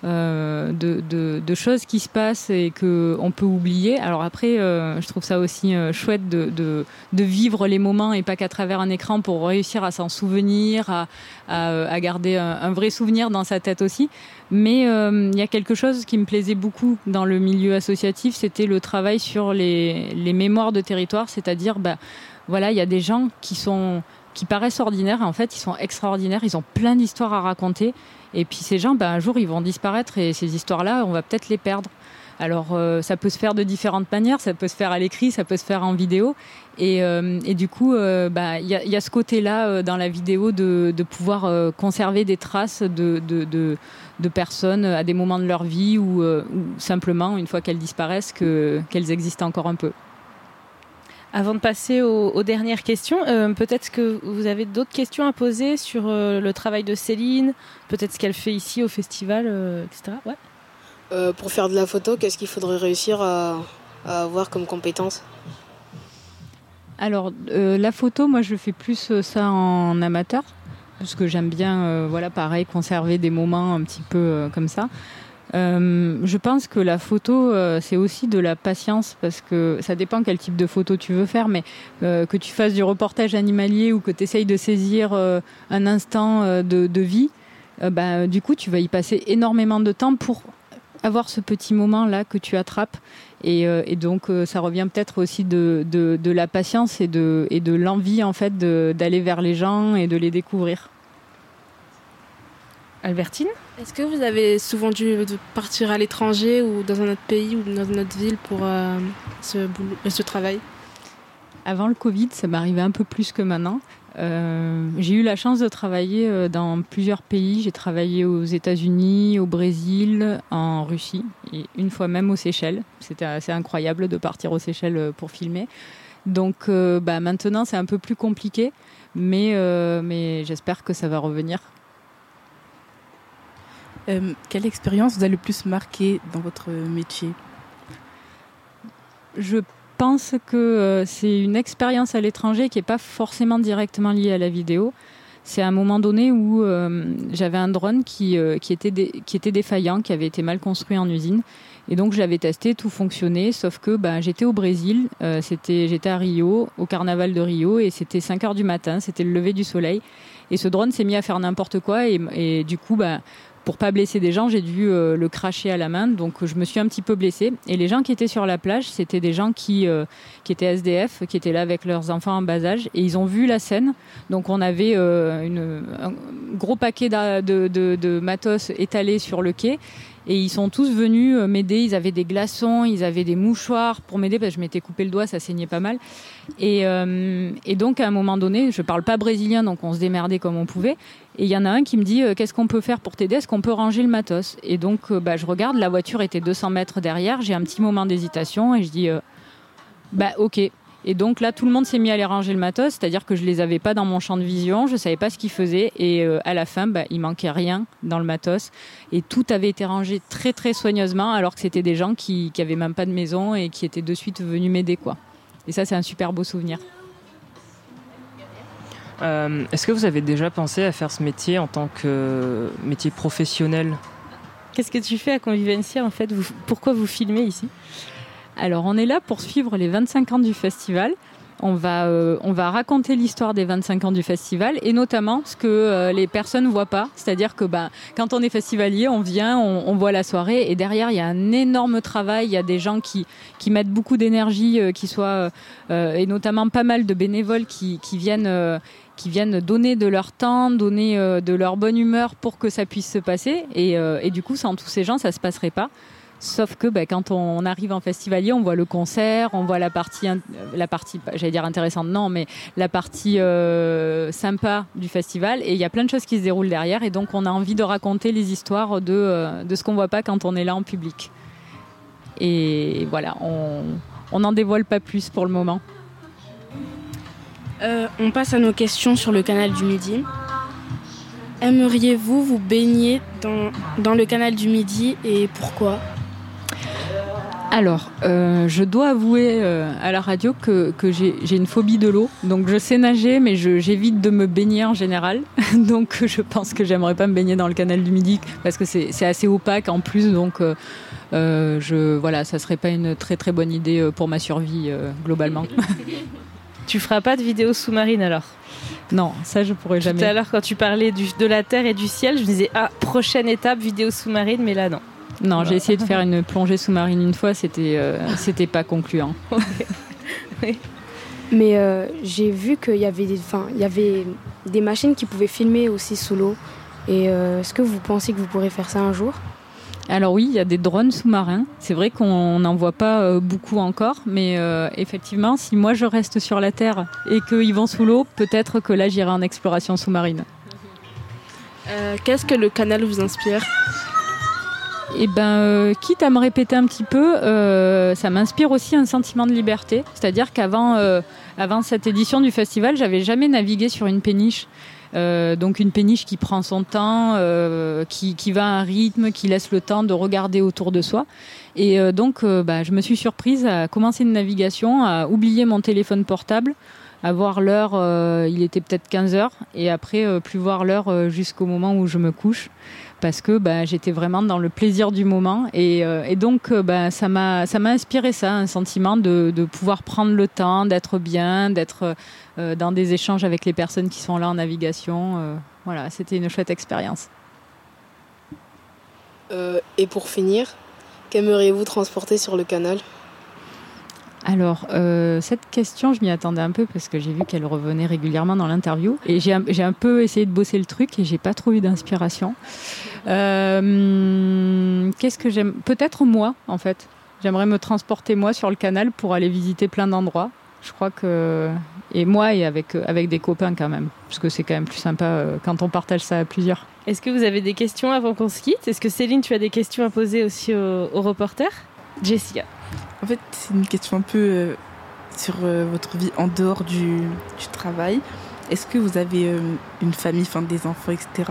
euh, de, de, de choses qui se passent et qu'on peut oublier. Alors après, euh, je trouve ça aussi euh, chouette de, de, de vivre les moments et pas qu'à travers un écran pour réussir à s'en souvenir, à, à, à garder un, vrai souvenir dans sa tête aussi. Mais euh, il y a quelque chose qui me plaisait beaucoup dans le milieu associatif, c'était le travail sur les, les mémoires de territoire, c'est-à-dire, bah, voilà, il y a des gens qui sont qui paraissent ordinaires, en fait, ils sont extraordinaires, ils ont plein d'histoires à raconter, et puis ces gens, bah, un jour, ils vont disparaître, et ces histoires-là, on va peut-être les perdre. Alors, euh, ça peut se faire de différentes manières, ça peut se faire à l'écrit, ça peut se faire en vidéo, et, euh, et du coup, euh, bah, il y, a, ce côté-là dans la vidéo de, de pouvoir conserver des traces de, de, de, personnes à des moments de leur vie ou, simplement, une fois qu'elles disparaissent, que- qu'elles existent encore un peu. Avant de passer aux, aux dernières questions, euh, peut-être que vous avez d'autres questions à poser sur euh, le travail de Céline, peut-être ce qu'elle fait ici au festival, euh, etc. Ouais. Euh, pour faire de la photo, qu'est-ce qu'il faudrait réussir à, à avoir comme compétence? Alors, euh, la photo, moi, je fais plus ça en amateur, parce que j'aime bien, euh, voilà, pareil, conserver des moments un petit peu euh, comme ça. Euh, je pense que la photo, euh, c'est aussi de la patience, parce que ça dépend quel type de photo tu veux faire, mais euh, que tu fasses du reportage animalier ou que tu essayes de saisir un instant de, vie, bah, du coup, tu vas y passer énormément de temps pour avoir ce petit moment là que tu attrapes et, donc ça revient peut-être aussi de, la patience et de, et de l'envie en fait d'aller vers les gens et de les découvrir. Albertine Est-ce que vous avez souvent dû partir à l'étranger ou dans un autre pays ou dans une autre ville pour euh, ce, boulot, euh, ce travail? Avant le Covid, ça m'arrivait un peu plus que maintenant. Euh, j'ai eu la chance de travailler dans plusieurs pays. J'ai travaillé aux États-Unis, au Brésil, en Russie et une fois même aux Seychelles. C'était assez incroyable de partir aux Seychelles pour filmer. Donc euh, bah, maintenant, c'est un peu plus compliqué, mais, euh, mais j'espère que ça va revenir. Euh, Quelle expérience vous a le plus marqué dans votre métier? Je pense que euh, c'est une expérience à l'étranger qui n'est pas forcément directement liée à la vidéo. C'est un moment donné où euh, j'avais un drone qui, était défaillant, qui avait été mal construit en usine. Et donc je l'avais testé, tout fonctionnait, sauf que bah, j'étais au Brésil, c'était, j'étais à Rio, au carnaval de Rio, et c'était 5 heures du matin, c'était le lever du soleil. Et ce drone s'est mis à faire n'importe quoi, et, et du coup, bah, pour pas blesser des gens, j'ai dû euh, le cracher à la main, donc je me suis un petit peu blessée. Et les gens qui étaient sur la plage, c'était des gens qui, euh, qui étaient SDF, qui étaient là avec leurs enfants en bas âge, et ils ont vu la scène. Donc on avait euh, une, un gros paquet de, de, de, de matos étalé sur le quai. Et ils sont tous venus euh, m'aider. Ils avaient des glaçons, ils avaient des mouchoirs pour m'aider parce que je m'étais coupé le doigt, ça saignait pas mal. Et, euh, et donc à un moment donné, je parle pas brésilien, donc on se démerdait comme on pouvait. Et il y en a un qui me dit euh, qu'est-ce qu'on peut faire pour t'aider? Est-ce qu'on peut ranger le matos? Et donc euh, bah, je regarde, la voiture était 200 mètres derrière. J'ai un petit moment d'hésitation et je dis bah ok. Et donc là, tout le monde s'est mis à aller ranger le matos, c'est-à-dire que je les avais pas dans mon champ de vision, je savais pas ce qu'ils faisaient, et à la fin, bah, il manquait rien dans le matos, et tout avait été rangé très très soigneusement, alors que c'était des gens qui, qui avaient même pas de maison et qui étaient de suite venus m'aider, quoi. Et ça, c'est un super beau souvenir. Euh, Est-ce que vous avez déjà pensé à faire ce métier en tant que métier professionnel Qu'est-ce que tu fais à Convivencia en fait? Vous, Pourquoi vous filmez ici? Alors, on est là pour suivre les 25 ans du festival. On va, euh, on va raconter l'histoire des 25 ans du festival et notamment ce que euh, les personnes voient pas. C'est-à-dire que bah, quand on est festivalier, on vient, on, voit la soirée et derrière, il y a un énorme travail. Il y a des gens qui, qui mettent beaucoup d'énergie, euh, qui soient, euh, et notamment pas mal de bénévoles qui, qui viennent. euh, qui viennent donner de leur temps, donner euh, de leur bonne humeur pour que ça puisse se passer. Et, euh, et du coup, sans tous ces gens, ça se passerait pas. Sauf que bah, quand on arrive en festivalier, on voit le concert, on voit la partie, in- la partie, bah, j'allais dire intéressante, non, mais la partie euh, sympa du festival. Et il y a plein de choses qui se déroulent derrière. Et donc, on a envie de raconter les histoires de, euh, ce qu'on voit pas quand on est là en public. Et voilà, on n'en dévoile pas plus pour le moment. Euh, on passe à nos questions sur le canal du Midi. Aimeriez-vous vous baigner dans le canal du Midi et pourquoi? Alors, euh, je dois avouer euh, à la radio que, que j'ai une phobie de l'eau. Donc, je sais nager, mais j'évite de me baigner en général. donc, je pense que j'aimerais pas me baigner dans le canal du Midi parce que c'est assez opaque en plus. Donc, euh, je, voilà, ça serait pas une très très bonne idée pour ma survie globalement. Tu feras pas de vidéo sous-marine alors? Non, ça je pourrais jamais. Tout à l'heure, quand tu parlais du- de la Terre et du ciel, je me disais ah prochaine étape vidéo sous-marine, mais là non. Non, j'ai essayé de faire une plongée sous-marine une fois, c'était euh, c'était pas concluant. Mais euh, j'ai vu qu'il y avait des, enfin, il y avait des machines qui pouvaient filmer aussi sous l'eau. Et euh, est-ce que vous pensez que vous pourrez faire ça un jour? Alors oui, il y a des drones sous-marins. C'est vrai qu'on n'en voit pas euh, beaucoup encore, mais euh, effectivement, si moi je reste sur la Terre et qu'ils vont sous l'eau, peut-être que là j'irai en exploration sous-marine. Euh, Qu'est-ce que le canal vous inspire? Et ben, euh, quitte à me répéter un petit peu, euh, ça m'inspire aussi un sentiment de liberté. C'est-à-dire qu'avant euh, avant cette édition du festival, j'avais jamais navigué sur une péniche. Donc une péniche qui prend son temps, qui, qui va à un rythme, qui laisse le temps de regarder autour de soi. Et donc, bah, je me suis surprise à commencer une navigation, à oublier mon téléphone portable, à voir l'heure, il était peut-être 15 heures, et après plus voir l'heure jusqu'au moment où je me couche parce que bah, j'étais vraiment dans le plaisir du moment. Et, euh, et donc euh, bah, ça m'a ça m'a inspiré ça un sentiment de, de pouvoir prendre le temps d'être bien d'être euh, dans des échanges avec les personnes qui sont là en navigation. Euh, voilà c'était une chouette expérience. Et pour finir, qu'aimeriez-vous transporter sur le canal? Alors euh, cette question je m'y attendais un peu parce que j'ai vu qu'elle revenait régulièrement dans l'interview. Et j'ai un, j'ai un peu essayé de bosser le truc et j'ai pas trop eu d'inspiration qu'est-ce que j'aime? Peut-être moi en fait. J'aimerais me transporter moi sur le canal pour aller visiter plein d'endroits. Je crois que et moi et avec avec des copains quand même. Parce que c'est quand même plus sympa euh, quand on partage ça à plusieurs. Est-ce que vous avez des questions avant qu'on se quitte? Est-ce que Céline, tu as des questions à poser aussi aux, aux reporters Jessica. En fait, c'est une question un peu euh, sur euh, votre vie en dehors du, du travail. Est-ce que vous avez euh, une famille, enfin des enfants, etc.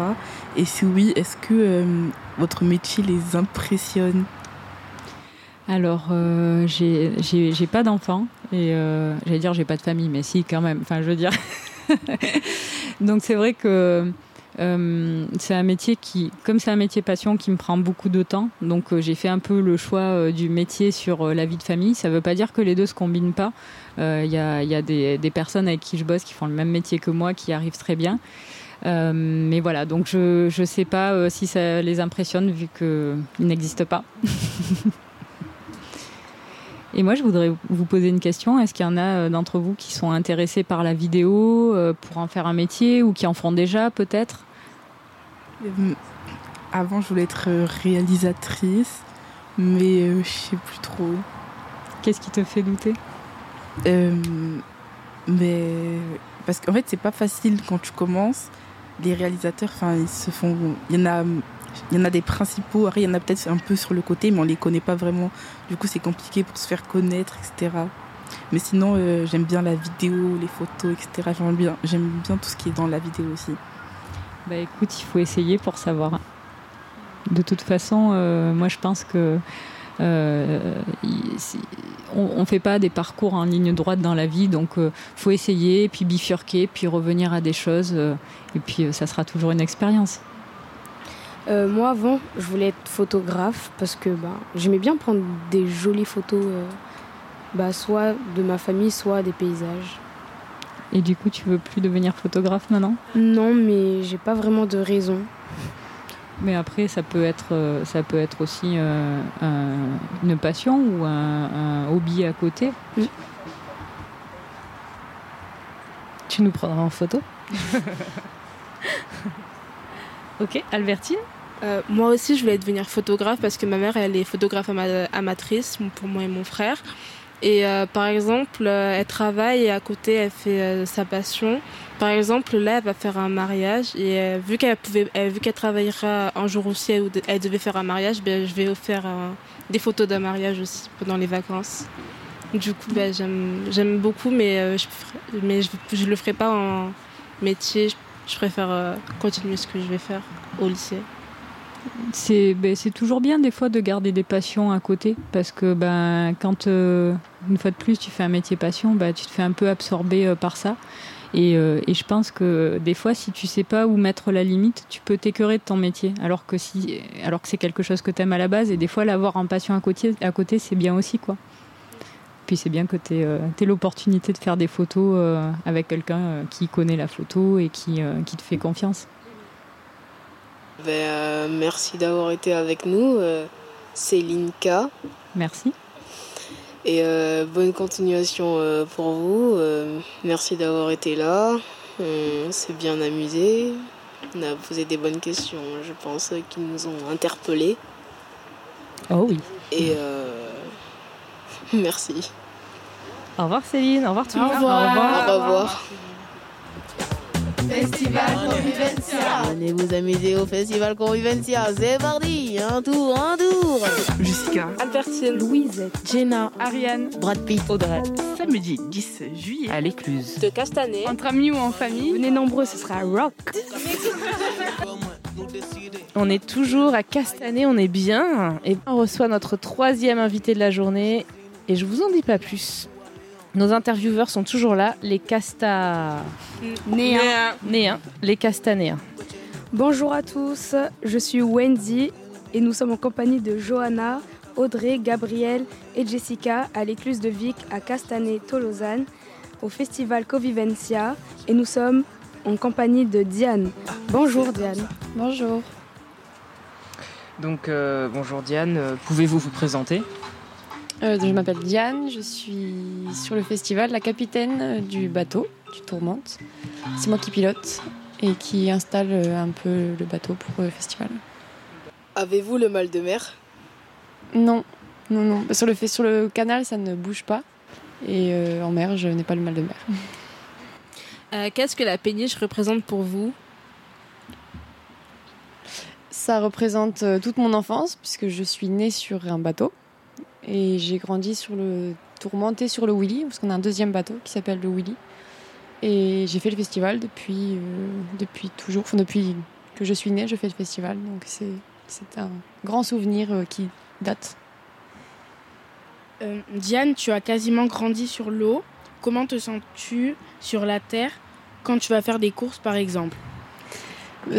Et si oui, est-ce que euh, votre métier les impressionne? Alors, euh, j'ai pas d'enfants et j'allais dire j'ai pas de famille, mais si quand même. Enfin, je veux dire. Donc c'est vrai que euh, c'est un métier qui, comme c'est un métier passion, qui me prend beaucoup de temps. Donc euh, j'ai fait un peu le choix euh, du métier sur la vie de famille. Ça veut pas dire que les deux se combinent pas. Il y a, des, des personnes avec qui je bosse qui font le même métier que moi, qui arrivent très bien. Mais voilà, donc je ne sais pas si ça les impressionne vu qu'ils n'existent pas. Et moi, je voudrais vous poser une question. Est-ce qu'il y en a d'entre vous qui sont intéressés par la vidéo pour en faire un métier ou qui en font déjà peut-être? Avant, je voulais être euh, réalisatrice, mais euh, je sais plus trop. Qu'est-ce qui te fait douter? Euh, Mais parce qu'en fait, c'est pas facile quand tu commences. Les réalisateurs, enfin, ils se font. Il y en a, il y en a des principaux. Après, il y en a peut-être un peu sur le côté, mais on les connaît pas vraiment. Du coup, c'est compliqué pour se faire connaître, etc. Mais sinon, euh, j'aime bien la vidéo, les photos, etc. J'aime bien, j'aime bien tout ce qui est dans la vidéo aussi. Bah écoute, il faut essayer pour savoir. De toute façon, euh, moi je pense que euh, on ne fait pas des parcours en ligne droite dans la vie, donc il faut essayer, puis bifurquer, puis revenir à des choses, euh, et puis euh, ça sera toujours une expérience. Euh, moi, avant, je voulais être photographe parce que bah, j'aimais bien prendre des jolies photos, euh, bah, soit de ma famille, soit des paysages. Et du coup, tu veux plus devenir photographe maintenant? Non, mais j'ai pas vraiment de raison. Mais après, ça peut être, euh, ça peut être aussi euh, un- une passion ou un, un hobby à côté. Tu nous prendras en photo? Ok, Albertine? Euh, moi aussi, je voulais devenir photographe parce que ma mère, elle est photographe ama- amatrice pour moi et mon frère. Et euh, par exemple, euh, elle travaille et à côté, elle fait euh, sa passion. Par exemple, là, elle va faire un mariage et vu qu'elle pouvait, vu qu'elle travaillera un jour aussi où elle devait faire un mariage, ben, je vais faire euh, des photos d'un mariage aussi pendant les vacances. Du coup, ben, j'aime, beaucoup, mais je, mais je, je le ferai pas en métier. Je, préfère continuer ce que je vais faire au lycée. C'est ben, c'est toujours bien des fois de garder des passions à côté parce que ben, quand euh, une fois de plus tu fais un métier passion, ben, tu te fais un peu absorber euh, par ça. Et, euh, et je pense que des fois, si tu sais pas où mettre la limite, tu peux t'écœurer de ton métier. Alors que, si, alors que c'est quelque chose que tu aimes à la base, et des fois, l'avoir en passion à côté, à côté c'est bien aussi. quoi. Puis c'est bien que tu aies, l'opportunité de faire des photos avec quelqu'un qui connaît la photo et qui te fait confiance. Ben, euh, merci d'avoir été avec nous, euh, Céline K. Merci. Et euh, bonne continuation euh, pour vous. Euh, merci d'avoir été là. On s'est bien amusé. On a posé des bonnes questions, je pense, qui nous ont interpellés. Oh oui. Et euh, merci. Au revoir Céline, au revoir tout le Au monde. revoir. Au revoir. Festival Convivencia. Venez vous amuser au Festival Convivencia. C'est parti. Un tour, un tour. Jessica. Albertine. Louisette. Jenna. Ariane. Brad Pitt. Audrey. Samedi 10 juillet. À l'écluse. De Castanet. Entre amis ou en famille. Venez nombreux, ce sera rock. On est toujours à Castanet, on est bien. Et on reçoit notre troisième invité de la journée. Et je vous en dis pas plus. Nos intervieweurs sont toujours là, les Casta... Néa. Néens, les Castanéens. Bonjour à tous, je suis Wendy et nous sommes en compagnie de Johanna, Audrey, Gabriel et Jessica à l'écluse de Vic à Castanet-Tolosane au festival Covivencia et nous sommes en compagnie de Diane. Bonjour Diane. Bonjour. Donc euh, bonjour Diane, Euh, pouvez-vous vous présenter? Euh, je m'appelle Diane, je suis sur le festival, la capitaine du bateau, du Tourmente. C'est moi qui pilote et qui installe euh, un peu le bateau pour le festival. Avez-vous le mal de mer? Non, non, non. Sur le, fait- sur le canal, ça ne bouge pas. Et euh, en mer, je n'ai pas le mal de mer. Euh, Qu'est-ce que la péniche représente pour vous? Ça représente euh, toute mon enfance, puisque je suis née sur un bateau. Et j'ai grandi sur le Tourmente et sur le Willy, parce qu'on a un deuxième bateau qui s'appelle le Willy. Et j'ai fait le festival depuis, euh, depuis toujours, enfin depuis que je suis née, je fais le festival. Donc c'est un grand souvenir euh, qui date. Euh, Diane, tu as quasiment grandi sur l'eau. Comment te sens-tu sur la terre quand tu vas faire des courses, par exemple?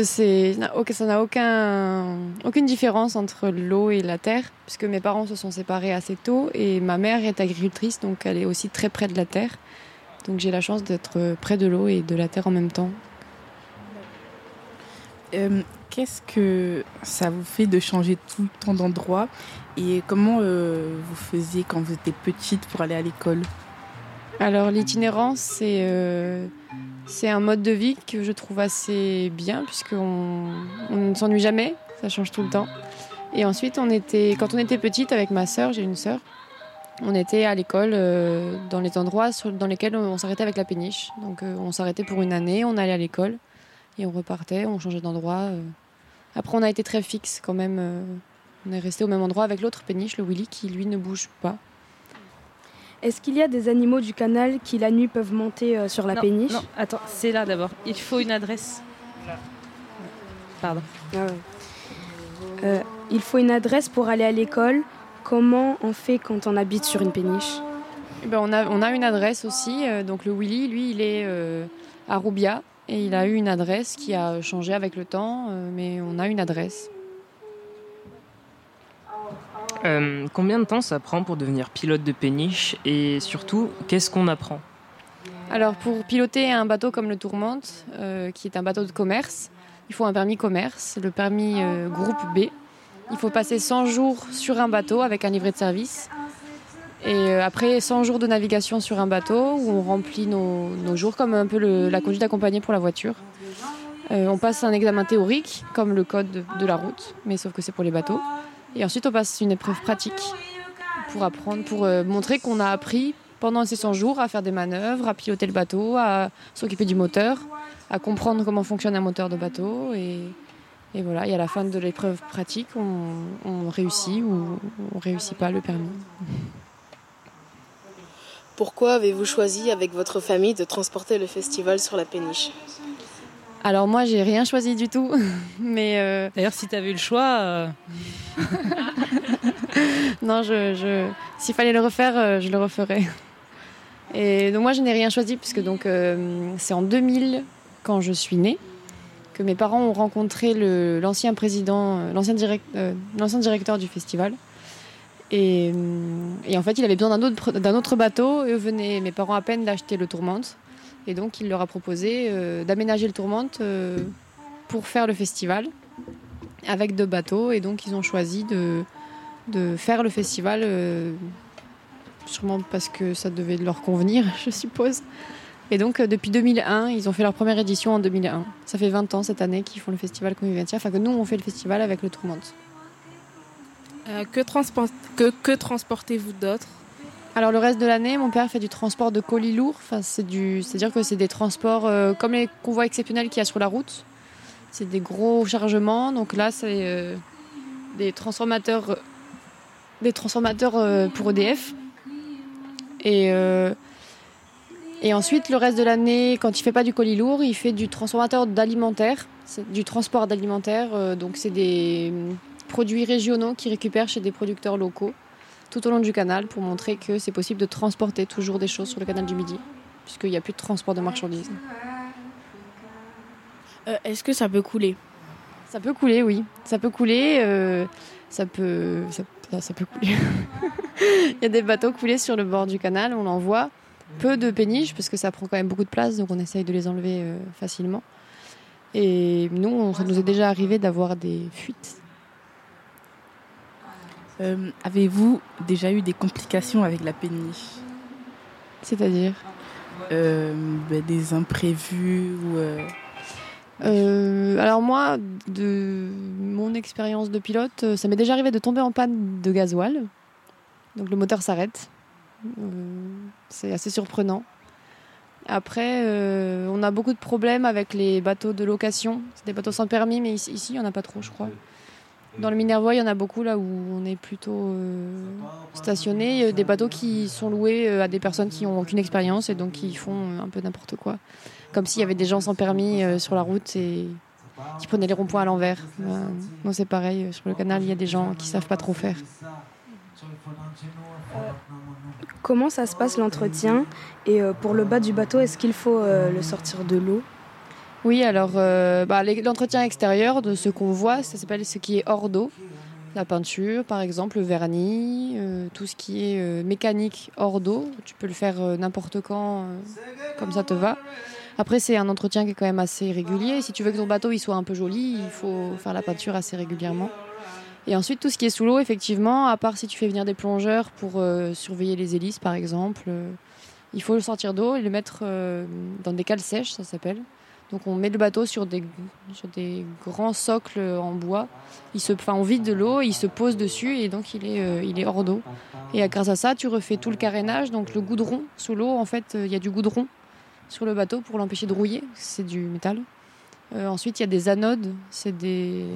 C'est, ça n'a aucun, aucune différence entre l'eau et la terre, puisque mes parents se sont séparés assez tôt et ma mère est agricultrice, donc elle est aussi très près de la terre. Donc j'ai la chance d'être près de l'eau et de la terre en même temps. Euh, Qu'est-ce que ça vous fait de changer tout le temps d'endroit et comment euh, vous faisiez quand vous étiez petite pour aller à l'école? Alors l'itinérance, c'est euh, c'est un mode de vie que je trouve assez bien puisqu'on on ne s'ennuie jamais, ça change tout le temps. Et ensuite, on était, quand on était petite avec ma sœur, j'ai une sœur, on était à l'école euh, dans les endroits dans lesquels on, s'arrêtait avec la péniche. Donc euh, on s'arrêtait pour une année, on allait à l'école et on repartait, on changeait d'endroit. euh. Après, on a été très fixe quand même. on est resté au même endroit avec l'autre péniche, le Willy, qui lui ne bouge pas. Est-ce qu'il y a des animaux du canal qui la nuit peuvent monter euh, sur la Non, péniche Non, attends, c'est là d'abord. Il faut une adresse. Pardon. Ah ouais. Euh, il faut une adresse pour aller à l'école. Comment on fait quand on habite sur une péniche? Eh ben, on, a, on a une adresse aussi. euh, donc le Willy, lui, il est euh, à Roubia et il a eu une adresse qui a changé avec le temps, euh, mais on a une adresse. Euh, combien de temps ça prend pour devenir pilote de péniche et surtout, qu'est-ce qu'on apprend Alors pour piloter un bateau comme le Tourmente, euh, qui est un bateau de commerce, il faut un permis commerce, le permis euh, groupe B. Il faut passer 100 jours sur un bateau avec un livret de service. Et après 100 jours de navigation sur un bateau où on remplit nos, jours comme un peu la conduite accompagnée pour la voiture. On passe un examen théorique comme le code de, de la route, mais sauf que c'est pour les bateaux. Et ensuite on passe une épreuve pratique pour apprendre, pour euh, montrer qu'on a appris pendant ces 100 jours à faire des manœuvres, à piloter le bateau, à s'occuper du moteur, à comprendre comment fonctionne un moteur de bateau. Et, voilà, et à la fin de l'épreuve pratique, on, on réussit ou on réussit pas le permis. Pourquoi avez-vous choisi avec votre famille de transporter le festival sur la péniche? Alors moi, j'ai rien choisi du tout, mais euh, D'ailleurs, si tu avais eu le choix, euh, non, je, je- s'il fallait le refaire, euh, je le referais. Et donc moi, je n'ai rien choisi puisque donc euh, c'est en 2000 quand je suis née que mes parents ont rencontré l'ancien président, l'ancien direct, l'ancien directeur du festival. Et, et en fait, il avait besoin d'un autre, d'un autre bateau. Eux venaient, mes parents à peine d'acheter le Tourmente. Et donc, il leur a proposé euh, d'aménager le Tourmente euh, pour faire le festival avec deux bateaux. Et donc, ils ont choisi de, de faire le festival, euh, sûrement parce que ça devait leur convenir, je suppose. Et donc, depuis 2001, ils ont fait leur première édition en 2001. Ça fait 20 ans cette année qu'ils font le festival Convivencia. Enfin, que nous, on fait le festival avec le Tourmente. Que transportez-vous d'autre? Alors le reste de l'année, mon père fait du transport de colis lourds. C'est-à-dire que c'est des transports euh, comme les convois exceptionnels qu'il y a sur la route. C'est des gros chargements. Donc là, c'est euh, des transformateurs, des transformateurs euh, pour EDF. Et euh, et ensuite, le reste de l'année, quand il fait pas du colis lourd, il fait du transformateur d'alimentaire, du transport d'alimentaire. euh, donc c'est des produits régionaux qui récupèrent chez des producteurs locaux tout au long du canal pour montrer que c'est possible de transporter toujours des choses sur le canal du Midi, puisqu'il n'y a plus de transport de marchandises. Euh, Est-ce que ça peut couler? Ça peut couler, oui. Ça peut couler. euh, ça peut, ça, ça- ça peut couler. Il y a des bateaux coulés sur le bord du canal, on en voit. Peu de péniches, parce que ça prend quand même beaucoup de place, donc on essaye de les enlever euh, facilement. Et nous, on- ça nous est déjà arrivé d'avoir des fuites. Euh, Avez-vous déjà eu des complications avec la péniche C'est-à-dire Euh, ben, Des imprévus ou... euh, Euh, alors moi, de mon expérience de pilote, ça m'est déjà arrivé de tomber en panne de gasoil. Donc le moteur s'arrête. Euh, c'est assez surprenant. Après, euh, on a beaucoup de problèmes avec les bateaux de location. C'est des bateaux sans permis, mais ici, ici, il n'y en a pas trop, je crois. Dans le Minervois, il y en a beaucoup là où on est plutôt euh, stationné. Des bateaux qui sont loués euh, à des personnes qui n'ont aucune expérience et donc qui font euh, un peu n'importe quoi. Comme s'il y avait des gens sans permis sur la route et qui prenaient les ronds-points à l'envers. Non, c'est pareil. Sur le canal, il y a des gens qui savent pas trop faire. Comment ça se passe l'entretien? Et pour le bas du bateau, est-ce qu'il faut le sortir de l'eau? Oui, alors euh, bah, l'entretien extérieur de ce qu'on voit, ça s'appelle ce qui est hors d'eau. La peinture, par exemple, le vernis, euh, tout ce qui est euh, mécanique hors d'eau. Tu peux le faire n'importe quand, comme ça te va. Après, c'est un entretien qui est quand même assez régulier. Si tu veux que ton bateau soit un peu joli, il faut faire la peinture assez régulièrement. Et ensuite, tout ce qui est sous l'eau, effectivement, à part si tu fais venir des plongeurs pour surveiller les hélices, par exemple, il faut le sortir d'eau et le mettre dans des cales sèches, ça s'appelle. Donc on met le bateau sur des, grands socles en bois. Il se, enfin, on vide de l'eau, il se pose dessus et donc il est, euh, hors d'eau. Et grâce à ça, tu refais tout le carénage. Donc le goudron sous l'eau, en fait, euh, il y a du goudron sur le bateau pour l'empêcher de rouiller. C'est du métal. Euh, ensuite, il y a des anodes. C'est des,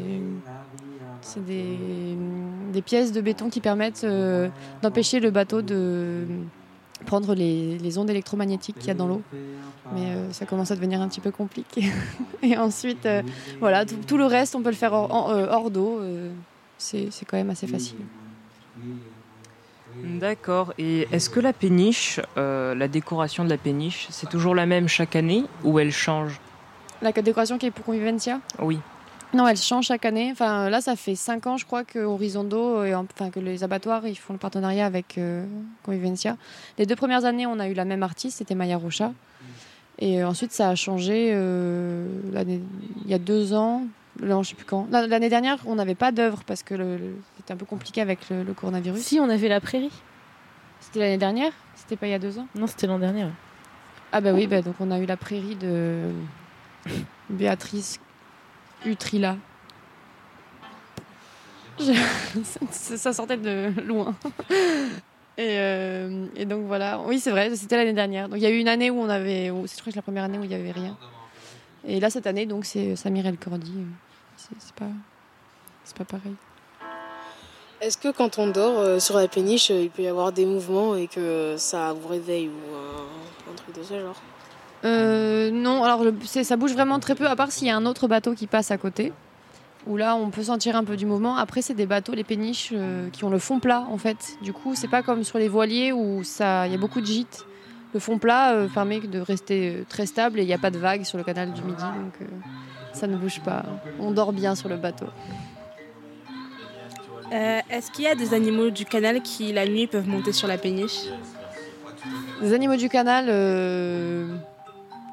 des, pièces de béton qui permettent d'empêcher le bateau de prendre les, les ondes électromagnétiques qu'il y a dans l'eau. Mais euh, ça commence à devenir un petit peu compliqué. Et ensuite, euh, voilà, tout, tout le reste, on peut le faire hors, euh, hors d'eau. euh, c'est c'est quand même assez facile. D'accord. Et est-ce que la péniche, la décoration de la péniche, c'est toujours la même chaque année ou elle change? La décoration qui est pour Convivencia? Oui. Non, elle change chaque année. Enfin, là, ça fait 5 ans, je crois, que Horizondo, et en- enfin, que les abattoirs, ils font le partenariat avec euh, Convivencia. Les deux premières années, on a eu la même artiste, c'était Maya Rocha. Et euh, ensuite, ça a changé euh, il y a deux ans. Non, je sais plus quand. L'année dernière, on n'avait pas d'œuvre parce que le- le- c'était un peu compliqué avec le, le coronavirus. Si, on avait la prairie. C'était l'année dernière? C'était pas il y a deux ans? Non, c'était l'an dernier. ouais. Ah bah oui, bah, donc on a eu la prairie de Béatrice Utrilla. Je- ça sortait de loin. Et, euh, et donc voilà, oui c'est vrai, c'était l'année dernière. Donc il y a eu une année où on avait, c'est je crois la première année où il y avait rien. Et là cette année donc c'est Samir El Cordi. C'est pas, pas pareil. Est-ce que quand on dort euh, sur la péniche, euh, il peut y avoir des mouvements et que ça vous réveille ou un, un truc de ce genre? Euh, non, alors ça bouge vraiment très peu, à part s'il y a un autre bateau qui passe à côté, où là on peut sentir un peu du mouvement. Après, c'est des bateaux, les péniches, euh, qui ont le fond plat en fait. Du coup, c'est pas comme sur les voiliers où ça, il y a beaucoup de gîtes. Le fond plat euh, permet de rester très stable et il n'y a pas de vagues sur le canal du Midi, donc ça ne bouge pas. On dort bien sur le bateau. Euh, Est-ce qu'il y a des animaux du canal qui, la nuit, peuvent monter sur la péniche? Les animaux du canal, euh,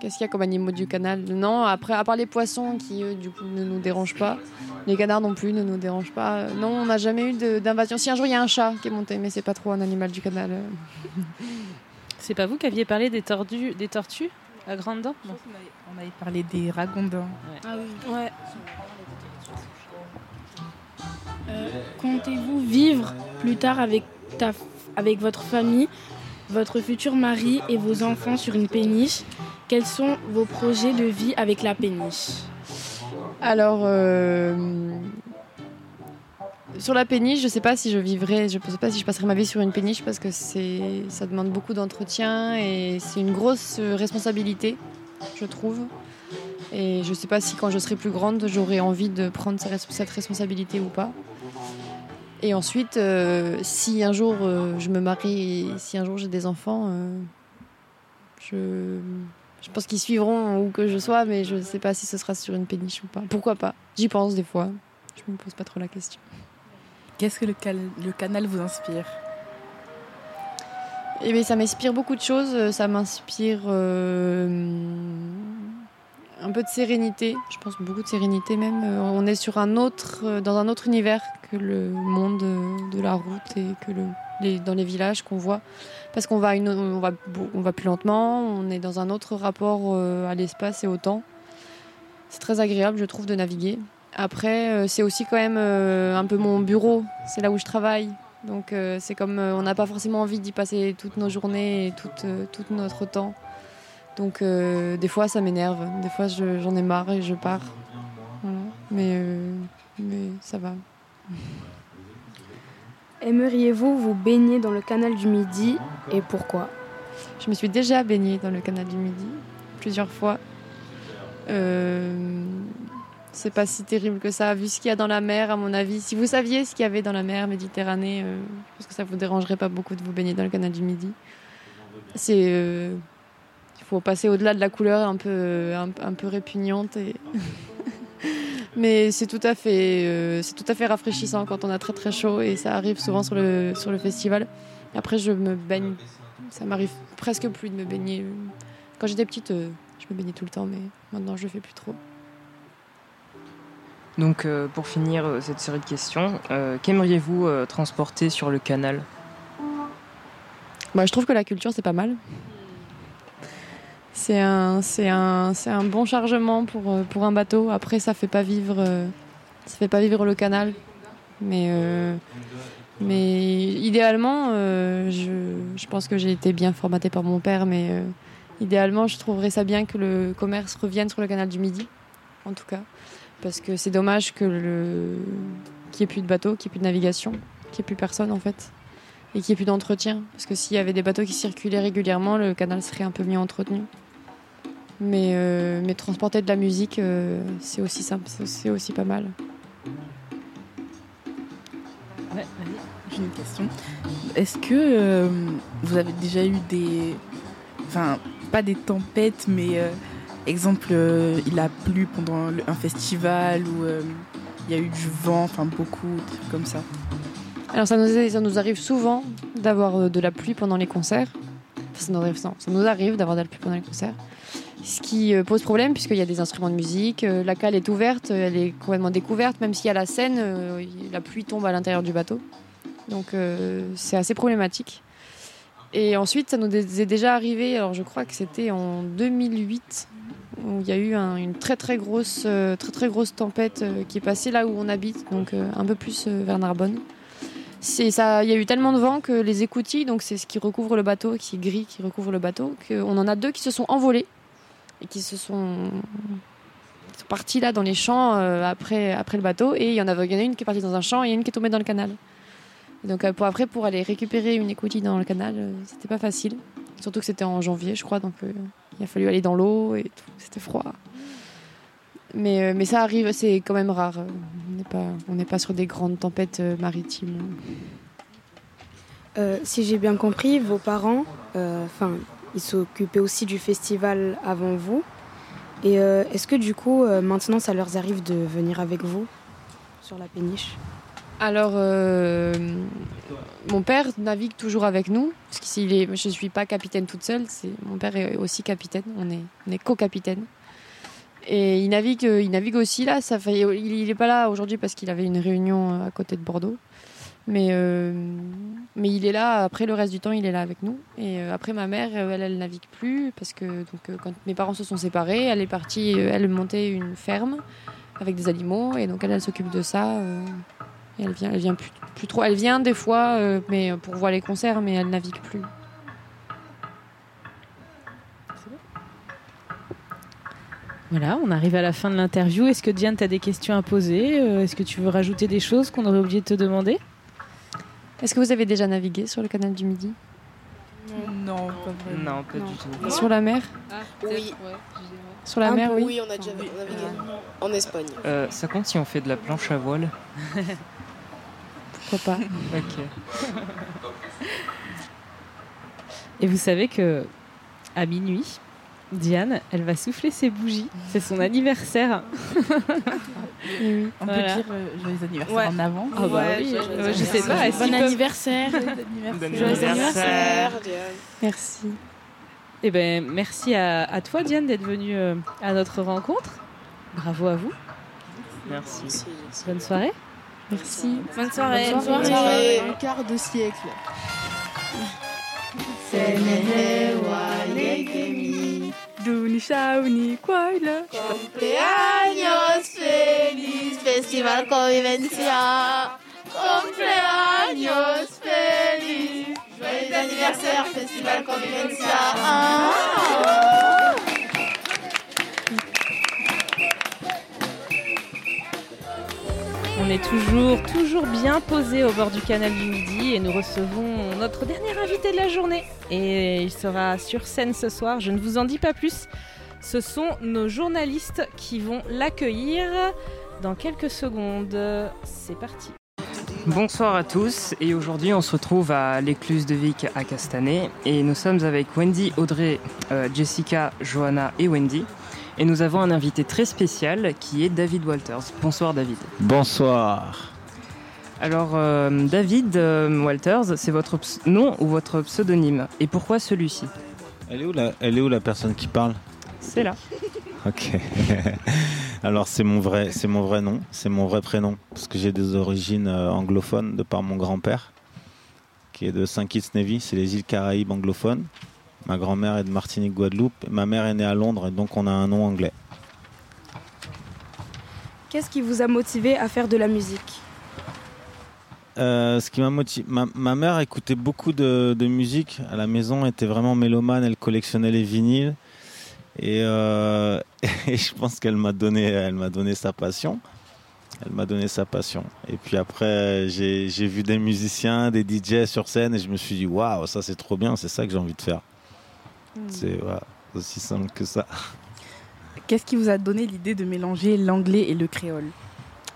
qu'est-ce qu'il y a comme animaux du canal? Non, après, à part les poissons qui, eux, du coup, ne nous dérangent pas. Les canards non plus ne nous dérangent pas. Euh, Non, on n'a jamais eu d'invasion. Si un jour il y a un chat qui est monté, mais c'est pas trop un animal du canal. euh. C'est pas vous qui aviez parlé des, tordus, des tortues à Grande Dent? Non. On avait parlé des ragondins. Ah oui. Ouais. Euh, Comptez-vous vivre plus tard avec, ta, avec votre famille, votre futur mari et vos enfants sur une péniche Quels sont vos projets de vie avec la péniche? Alors, euh, sur la péniche, je sais pas si je vivrai, je sais pas si je passerai ma vie sur une péniche parce que ça demande beaucoup d'entretien et c'est une grosse responsabilité, je trouve. Et je sais pas si quand je serai plus grande, j'aurai envie de prendre cette responsabilité ou pas. Et ensuite, euh, si un jour euh, je me marie et si un jour j'ai des enfants, euh, je, je pense qu'ils suivront où que je sois, mais je ne sais pas si ce sera sur une péniche ou pas. Pourquoi pas? J'y pense des fois. Je me pose pas trop la question. Qu'est-ce que le, cal- le canal vous inspire? Eh bien, ça m'inspire beaucoup de choses. Ça m'inspire euh, un peu de sérénité. Je pense beaucoup de sérénité même. Euh, On est sur un autre, euh, dans un autre univers que le monde euh, de la route et que le, les, dans les villages qu'on voit. Parce qu'on va, va, on va plus lentement. On est dans un autre rapport à l'espace et au temps. C'est très agréable, je trouve, de naviguer. Après, c'est aussi quand même un peu mon bureau. C'est là où je travaille. Donc c'est comme on n'a pas forcément envie d'y passer toutes nos journées et tout, tout notre temps. Donc euh, des fois ça m'énerve, des fois je- j'en ai marre et je pars. Voilà. Mais, euh, mais ça va. Aimeriez-vous vous baigner dans le canal du Midi et pourquoi? Je me suis déjà baignée dans le canal du Midi plusieurs fois. Euh, c'est pas si terrible que ça, vu ce qu'il y a dans la mer, à mon avis. Si vous saviez ce qu'il y avait dans la mer Méditerranée, euh, je pense que ça vous dérangerait pas beaucoup de vous baigner dans le canal du Midi. C'est, euh, faut passer au-delà de la couleur un peu, un, un peu répugnante. Et Mais c'est tout à fait, euh, c'est tout à fait rafraîchissant quand on a très très chaud et ça arrive souvent sur le sur le festival. Après, je me baigne, ça m'arrive presque plus de me baigner. Quand j'étais petite, euh, Je me baignais tout le temps, mais maintenant je le fais plus trop. Donc euh, pour finir cette série de questions, qu'aimeriez-vous transporter sur le canal? Bah, je trouve que la culture, c'est pas mal. C'est un, c'est un, c'est un bon chargement pour, euh, pour un bateau. Après, ça fait pas vivre, euh, ça fait pas vivre le canal. Mais, euh, mais idéalement, je, je pense que j'ai été bien formatée par mon père, mais idéalement, je trouverais ça bien que le commerce revienne sur le canal du Midi, en tout cas. Parce que c'est dommage que le... qu'il n'y ait plus de bateaux, qu'il n'y ait plus de navigation, qu'il n'y ait plus personne, en fait et qu'il n'y ait plus d'entretien. Parce que s'il y avait des bateaux qui circulaient régulièrement, le canal serait un peu mieux entretenu. Mais, euh, mais transporter de la musique, euh, c'est aussi simple, c'est- aussi pas mal. Ouais, j'ai une question. Est-ce que euh, vous avez déjà eu des. Enfin, pas des tempêtes, mais exemple, il a plu pendant un festival ou il y a eu du vent, enfin beaucoup, des trucs comme ça? Alors ça nous, ça nous arrive souvent d'avoir de la pluie pendant les concerts. Enfin, ça nous arrive, non, ça nous arrive d'avoir de la pluie pendant les concerts. Ce qui euh, pose problème puisqu'il y a des instruments de musique, euh, la cale est ouverte, euh, elle est complètement découverte, même s'il y a la scène, la pluie tombe à l'intérieur du bateau. Donc c'est assez problématique. Et ensuite, ça nous est déjà arrivé, alors je crois que c'était en 2008, où il y a eu un- une très très grosse, très, très grosse tempête qui est passée là où on habite, donc un peu plus vers Narbonne. Il y a eu tellement de vent que les écoutilles, donc c'est ce qui recouvre le bateau, qui est gris, qui recouvre le bateau, qu'on en a deux qui se sont envolés qui se sont, sont partis là dans les champs euh, après, après le bateau. Et il y en avait, a une qui est partie dans un champ et une qui est tombée dans le canal. Donc euh, pour après pour aller récupérer une écoutille dans le canal, euh, c'était pas facile. Surtout que c'était en janvier, je crois, donc il a fallu aller dans l'eau et tout, c'était froid. Mais, mais ça arrive, c'est quand même rare. On n'est pas, pas sur des grandes tempêtes maritimes. Si j'ai bien compris, vos parents, euh, enfin, ils s'occupaient aussi du festival avant vous. Et euh, est-ce que du coup, euh, maintenant, ça leur arrive de venir avec vous sur la péniche? Alors, euh, mon père navigue toujours avec nous, parce je ne suis pas capitaine toute seule, mon père est aussi capitaine, on est, co-capitaine. Et il navigue, il navigue aussi là, il n'est pas là aujourd'hui parce qu'il avait une réunion à côté de Bordeaux. Mais, euh, mais il est là, après le reste du temps, il est là avec nous. Et euh, après, ma mère, euh, elle, elle navigue plus, parce que donc, quand mes parents se sont séparés, elle est partie, elle montait une ferme avec des animaux, et donc elle, s'occupe de ça. elle vient, elle vient plus, trop. Elle vient des fois, mais pour voir les concerts, mais elle navigue plus. Voilà, on arrive à la fin de l'interview. Est-ce que Diane, tu as des questions à poser? Est-ce que tu veux rajouter des choses qu'on aurait oublié de te demander? Est-ce que vous avez déjà navigué sur le canal du Midi? Non, pas vraiment. Non, pas du tout. Sur la mer? Oui. Sur la Un mer, peu, oui. Oui, on a déjà navigué en Espagne. Euh, ça compte si on fait de la planche à voile? Pourquoi pas Ok. Et vous savez que à minuit, Diane, elle va souffler ses bougies. C'est son anniversaire. oui. On peut dire euh, joyeux anniversaire Ouais. en avant. Ah bah oui, euh, je sais pas. Bon anniversaire Joyeux anniversaire. Merci. Eh ben, merci à, à toi, Diane, d'être venue euh, à notre rencontre. Bravo à vous. Merci. Bonne soirée. Merci. Bonne soirée. Bonne soirée. Un quart de siècle. Duni Shauni Kwaila. Cumpleaños feliz, Festival Convivencia. Cumpleaños feliz. Joyeux anniversaire, Festival Convivencia. Ah. Toujours, toujours bien posé au bord du canal du Midi et nous recevons notre dernier invité de la journée. Et il sera sur scène ce soir, je ne vous en dis pas plus. Ce sont nos journalistes qui vont l'accueillir dans quelques secondes. C'est parti. Bonsoir à tous et aujourd'hui on se retrouve à l'écluse de Vic à Castanet et nous sommes avec Wendy, Audrey, euh, Jessica, Johanna et Wendy et nous avons un invité très spécial qui est David Walters. Bonsoir David. Bonsoir. Alors euh, David euh, Walters, c'est votre nom ou votre pseudonyme et pourquoi celui-ci Elle est où la, elle est où la personne qui parle C'est là. Ok. Alors c'est mon vrai, c'est mon vrai nom, c'est mon vrai prénom, parce que j'ai des origines euh, anglophones de par mon grand-père, qui est de Saint Kitts Navy, c'est les îles Caraïbes anglophones. Ma grand-mère est de Martinique, Guadeloupe. et Ma mère est née à Londres, et donc on a un nom anglais. Qu'est-ce qui vous a motivé à faire de la musique Euh, ce qui m'a motivé, ma, ma mère écoutait beaucoup de, de musique à la maison, était vraiment mélomane, elle collectionnait les vinyles et, euh, et je pense qu'elle m'a donné, elle m'a donné sa passion. Elle m'a donné sa passion. Et puis après, j'ai j'ai vu des musiciens, des DJ sur scène et je me suis dit waouh, ça c'est trop bien, c'est ça que j'ai envie de faire. C'est voilà, aussi simple que ça. Qu'est-ce qui vous a donné l'idée de mélanger l'anglais et le créole?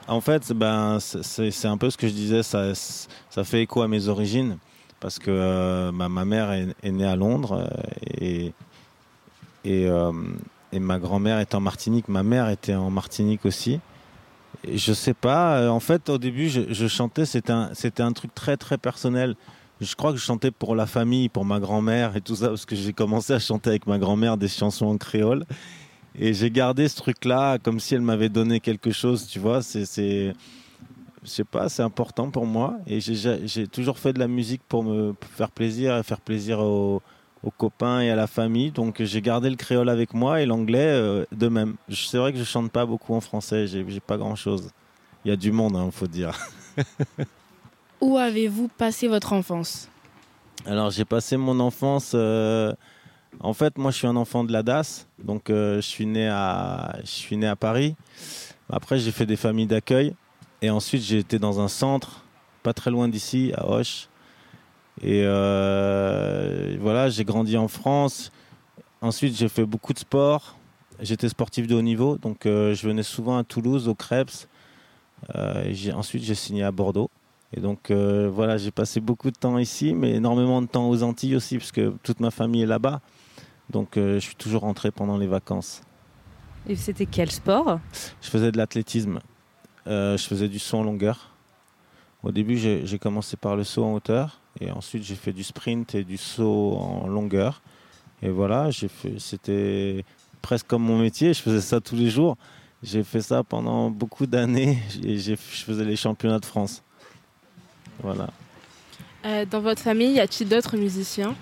En fait, ben, c'est- c'est c'est un peu ce que je disais, ça, ça fait écho à mes origines, parce que euh, ma, ma mère est, est née à Londres euh, et, et, euh, et ma grand-mère est en Martinique, ma mère était en Martinique aussi. Et je sais pas, en fait, au début, je, je chantais, c'était un, c'était un truc très très personnel. Je crois que je chantais pour la famille, pour ma grand-mère et tout ça, parce que j'ai commencé à chanter avec ma grand-mère des chansons en créole. Et j'ai gardé ce truc-là comme si elle m'avait donné quelque chose, tu vois. C'est, je sais pas, c'est important pour moi. Et j'ai- toujours fait de la musique pour me faire plaisir et faire plaisir aux, copains et à la famille. Donc j'ai gardé le créole avec moi et l'anglais euh, de même. C'est vrai que je chante pas beaucoup en français, j'ai pas grand-chose. Il y a du monde, il faut dire. Où avez-vous passé votre enfance? Alors j'ai passé mon enfance. euh, en fait, moi je suis un enfant de la DAS, donc euh, je suis né à, je suis né à Paris. Après j'ai fait des familles d'accueil et ensuite j'ai été dans un centre pas très loin d'ici, à Hoche. Et euh, voilà, j'ai grandi en France. Ensuite j'ai fait beaucoup de sport. J'étais sportif de haut niveau, donc je venais souvent à Toulouse, au Krebs. Ensuite j'ai signé à Bordeaux. Et donc euh, voilà, j'ai passé beaucoup de temps ici, mais énormément de temps aux Antilles aussi, parce que toute ma famille est là-bas. Donc euh, je suis toujours rentré pendant les vacances. Et c'était quel sport? Je faisais de l'athlétisme. Euh, je faisais du saut en longueur. Au début, j'ai commencé par le saut en hauteur, et ensuite j'ai fait du sprint et du saut en longueur. Et voilà, c'était presque comme mon métier. Je faisais ça tous les jours. J'ai fait ça pendant beaucoup d'années. et Je faisais les championnats de France. Voilà. Euh, dans votre famille, y a-t-il d'autres musiciens?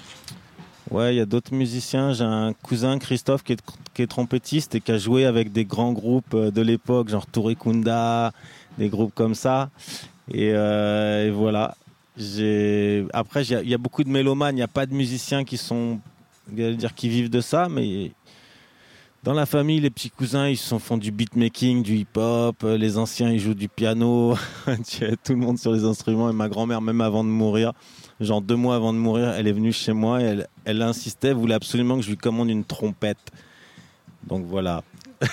Ouais, il y a d'autres musiciens. J'ai un cousin, Christophe, qui est, qui est trompettiste et qui a joué avec des grands groupes euh, de l'époque, genre Touré Kunda, des groupes comme ça. Et, euh, et voilà. Après, il y a- il y, a beaucoup de mélomanes. Il n'y a pas de musiciens qui sont, dire, qui vivent de ça, mais dans la famille, les petits cousins, ils sont, font du beatmaking, du hip-hop. euh, Les anciens, ils jouent du piano. Tout le monde sur les instruments. Et ma grand-mère, même avant de mourir, genre deux mois avant de mourir, elle est venue chez moi et elle, elle insistait, voulait absolument que je lui commande une trompette. Donc voilà.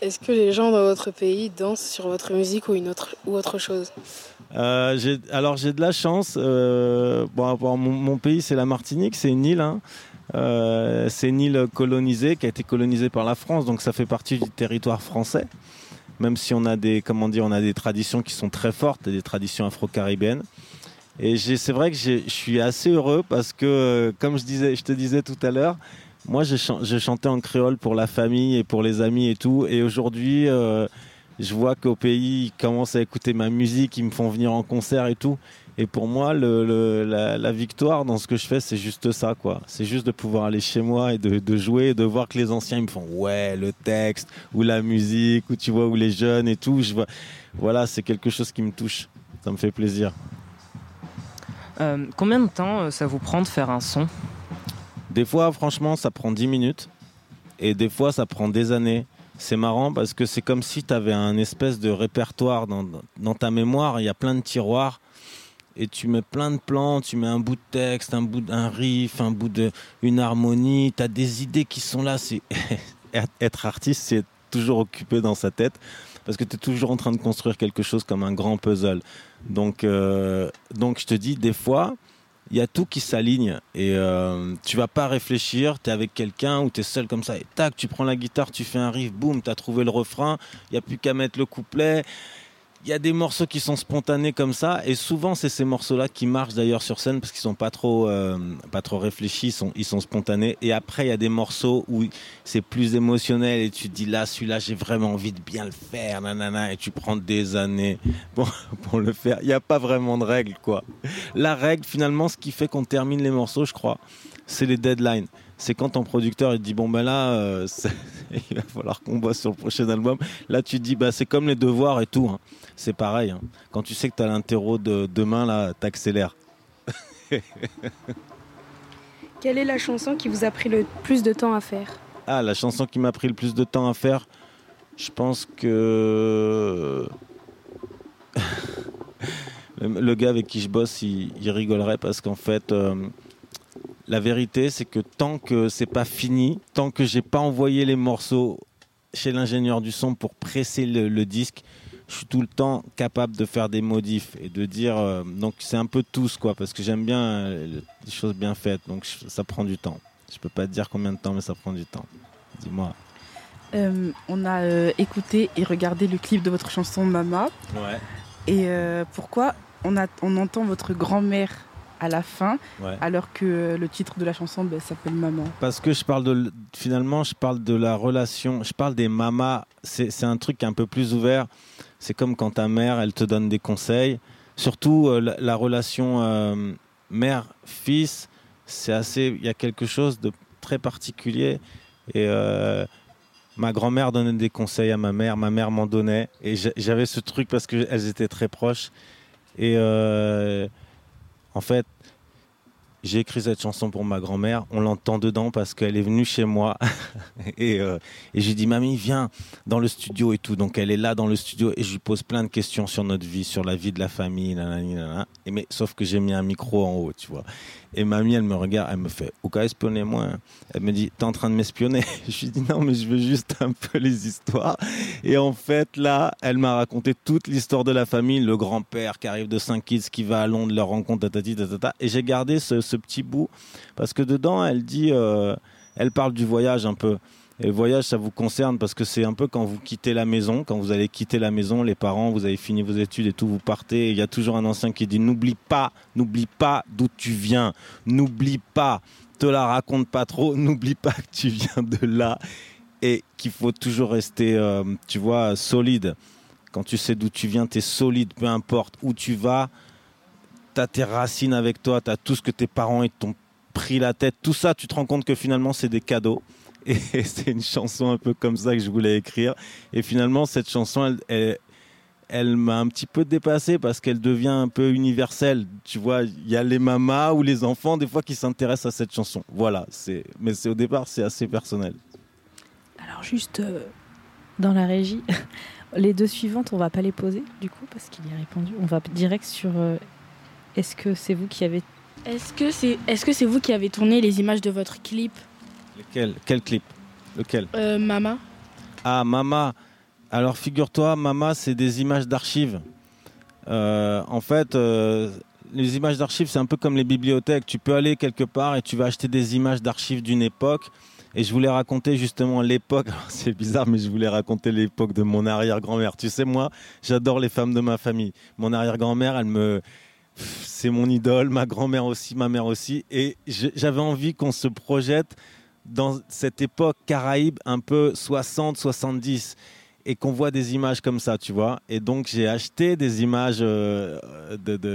Est-ce que les gens dans votre pays dansent sur votre musique ou, une autre, ou autre chose? Euh, j'ai- alors j'ai de la chance. euh, bon, bon, mon, mon pays c'est la Martinique, c'est une île. hein. Euh, c'est une île colonisée qui a été colonisée par la France, donc ça fait partie du territoire français. Même si on a des, comment dire, on a des traditions qui sont très fortes, des traditions afro-caribéennes. Et c'est vrai que je suis assez heureux parce que, euh, comme je disais, te disais tout à l'heure, moi je, chan- chantais en créole pour la famille et pour les amis et tout. Et aujourd'hui, euh, je vois qu'au pays, ils commencent à écouter ma musique, ils me font venir en concert et tout. Et pour moi, le, le- la, la victoire dans ce que je fais, c'est juste ça, quoi. C'est juste de pouvoir aller chez moi et de, de jouer, et de voir que les anciens ils me font ouais le texte ou la musique ou tu vois ou les jeunes et tout. Je vois, voilà, c'est quelque chose qui me touche. Ça me fait plaisir. Euh, combien de temps euh, ça vous prend de faire un son? Des fois, franchement, ça prend 10 minutes. Et des fois, ça prend des années. C'est marrant parce que c'est comme si tu avais un espèce de répertoire dans, dans ta mémoire. Il y a plein de tiroirs. Et tu mets plein de plans, tu mets un bout de texte, un bout d'un riff, un bout de une harmonie. Tu as des idées qui sont là. C'est Être artiste, c'est toujours occupé dans sa tête parce que tu es toujours en train de construire quelque chose comme un grand puzzle. Donc, euh, donc je te dis, des fois, il y a tout qui s'aligne et euh, tu vas pas réfléchir, tu es avec quelqu'un ou tu es seul comme ça et tac, tu prends la guitare, tu fais un riff, boum, tu as trouvé le refrain, il y a plus qu'à mettre le couplet. Il y a des morceaux qui sont spontanés comme ça, et souvent c'est ces morceaux-là qui marchent d'ailleurs sur scène parce qu'ils sont pas trop, euh, pas trop réfléchis, ils sont, spontanés. Et après il y a des morceaux où c'est plus émotionnel et tu te dis là, celui-là j'ai vraiment envie de bien le faire, nanana, et tu prends des années pour, pour le faire. Il n'y a pas vraiment de règle quoi. La règle finalement, ce qui fait qu'on termine les morceaux, je crois, c'est les deadlines c'est quand ton producteur il te dit bon ben là euh, il va falloir qu'on bosse sur le prochain album là tu te dis bah c'est comme les devoirs et tout hein. c'est pareil hein. quand tu sais que tu as l'interro de demain là t'accélères Quelle est la chanson qui vous a pris le plus de temps à faire? Ah la chanson qui m'a pris le plus de temps à faire je pense que le gars avec qui je bosse il, il rigolerait parce qu'en fait euh, la vérité, c'est que tant que c'est pas fini, tant que j'ai pas envoyé les morceaux chez l'ingénieur du son pour presser le, le, disque, je suis tout le temps capable de faire des modifs et de dire. Euh, donc c'est un peu tous quoi, parce que j'aime bien euh, les choses bien faites. Donc je, ça prend du temps. Je peux pas te dire combien de temps, mais ça prend du temps. Dis-moi. Euh, on a écouté et regardé le clip de votre chanson Mama. Ouais. Et pourquoi on, a, on entend votre grand-mère à la fin, Ouais. alors que le titre de la chanson ben, s'appelle Maman. Parce que je parle de finalement, je parle de la relation, je parle des mamas. C'est c'est un truc un peu plus ouvert. C'est comme quand ta mère, elle te donne des conseils. Surtout euh, la, la relation euh, mère-fils, c'est assez. Il y a quelque chose de très particulier. Et euh, ma grand-mère donnait des conseils à ma mère, ma mère m'en donnait. Et j'a- j'avais ce truc parce qu'elles étaient très proches. Et euh, en fait, j'ai écrit cette chanson pour ma grand-mère. On l'entend dedans parce qu'elle est venue chez moi. et euh, j'ai dit, mamie, viens dans le studio et tout. Donc elle est là dans le studio et je lui pose plein de questions sur notre vie, sur la vie de la famille. Nanani, nanana. Et mais, sauf que j'ai mis un micro en haut, tu vois. Et mamie, elle me regarde, elle me fait, Ouka, espionnez-moi. Elle me dit, t'es en train de m'espionner Je lui dis, non, mais je veux juste un peu les histoires. Et en fait, là, elle m'a raconté toute l'histoire de la famille, le grand-père qui arrive de Saint-Kitts, qui va à Londres, leur rencontre, tatati, tatata. Et j'ai gardé ce, ce petit bout parce que dedans, elle dit, euh, elle parle du voyage un peu. Et le voyage, ça vous concerne parce que c'est un peu quand vous quittez la maison, quand vous allez quitter la maison, les parents, vous avez fini vos études et tout, vous partez. Il y a toujours un ancien qui dit n'oublie pas, n'oublie pas d'où tu viens, n'oublie pas, te la raconte pas trop, n'oublie pas que tu viens de là et qu'il faut toujours rester, euh, tu vois, solide. Quand tu sais d'où tu viens, tu es solide, peu importe où tu vas, tu as tes racines avec toi, tu as tout ce que tes parents t'ont pris la tête, tout ça, tu te rends compte que finalement c'est des cadeaux. Et c'est une chanson un peu comme ça que je voulais écrire. Et finalement, cette chanson, elle, elle, elle m'a un petit peu dépassé parce qu'elle devient un peu universelle. Tu vois, il y a les mamas ou les enfants, des fois, qui s'intéressent à cette chanson. Voilà, c'est, mais c'est au départ, c'est assez personnel. Alors juste euh, dans la régie, les deux suivantes, on va pas les poser du coup parce qu'il y a répondu. On va direct sur euh, est-ce que c'est vous qui avez Est-ce que c'est est-ce que c'est vous qui avez tourné les images de votre clip? Lequel, quel clip? Lequel? Euh, Mama Ah, Mama. Alors, figure-toi, Mama, c'est des images d'archives. Euh, en fait, euh, les images d'archives, c'est un peu comme les bibliothèques. Tu peux aller quelque part et tu vas acheter des images d'archives d'une époque. Et je voulais raconter justement l'époque. C'est bizarre, mais je voulais raconter l'époque de mon arrière-grand-mère. Tu sais, moi, j'adore les femmes de ma famille. Mon arrière-grand-mère, elle me. C'est mon idole, ma grand-mère aussi, ma mère aussi. Et j'avais envie qu'on se projette dans cette époque caraïbe un peu 60-70 et qu'on voit des images comme ça, tu vois. Et donc j'ai acheté des images euh,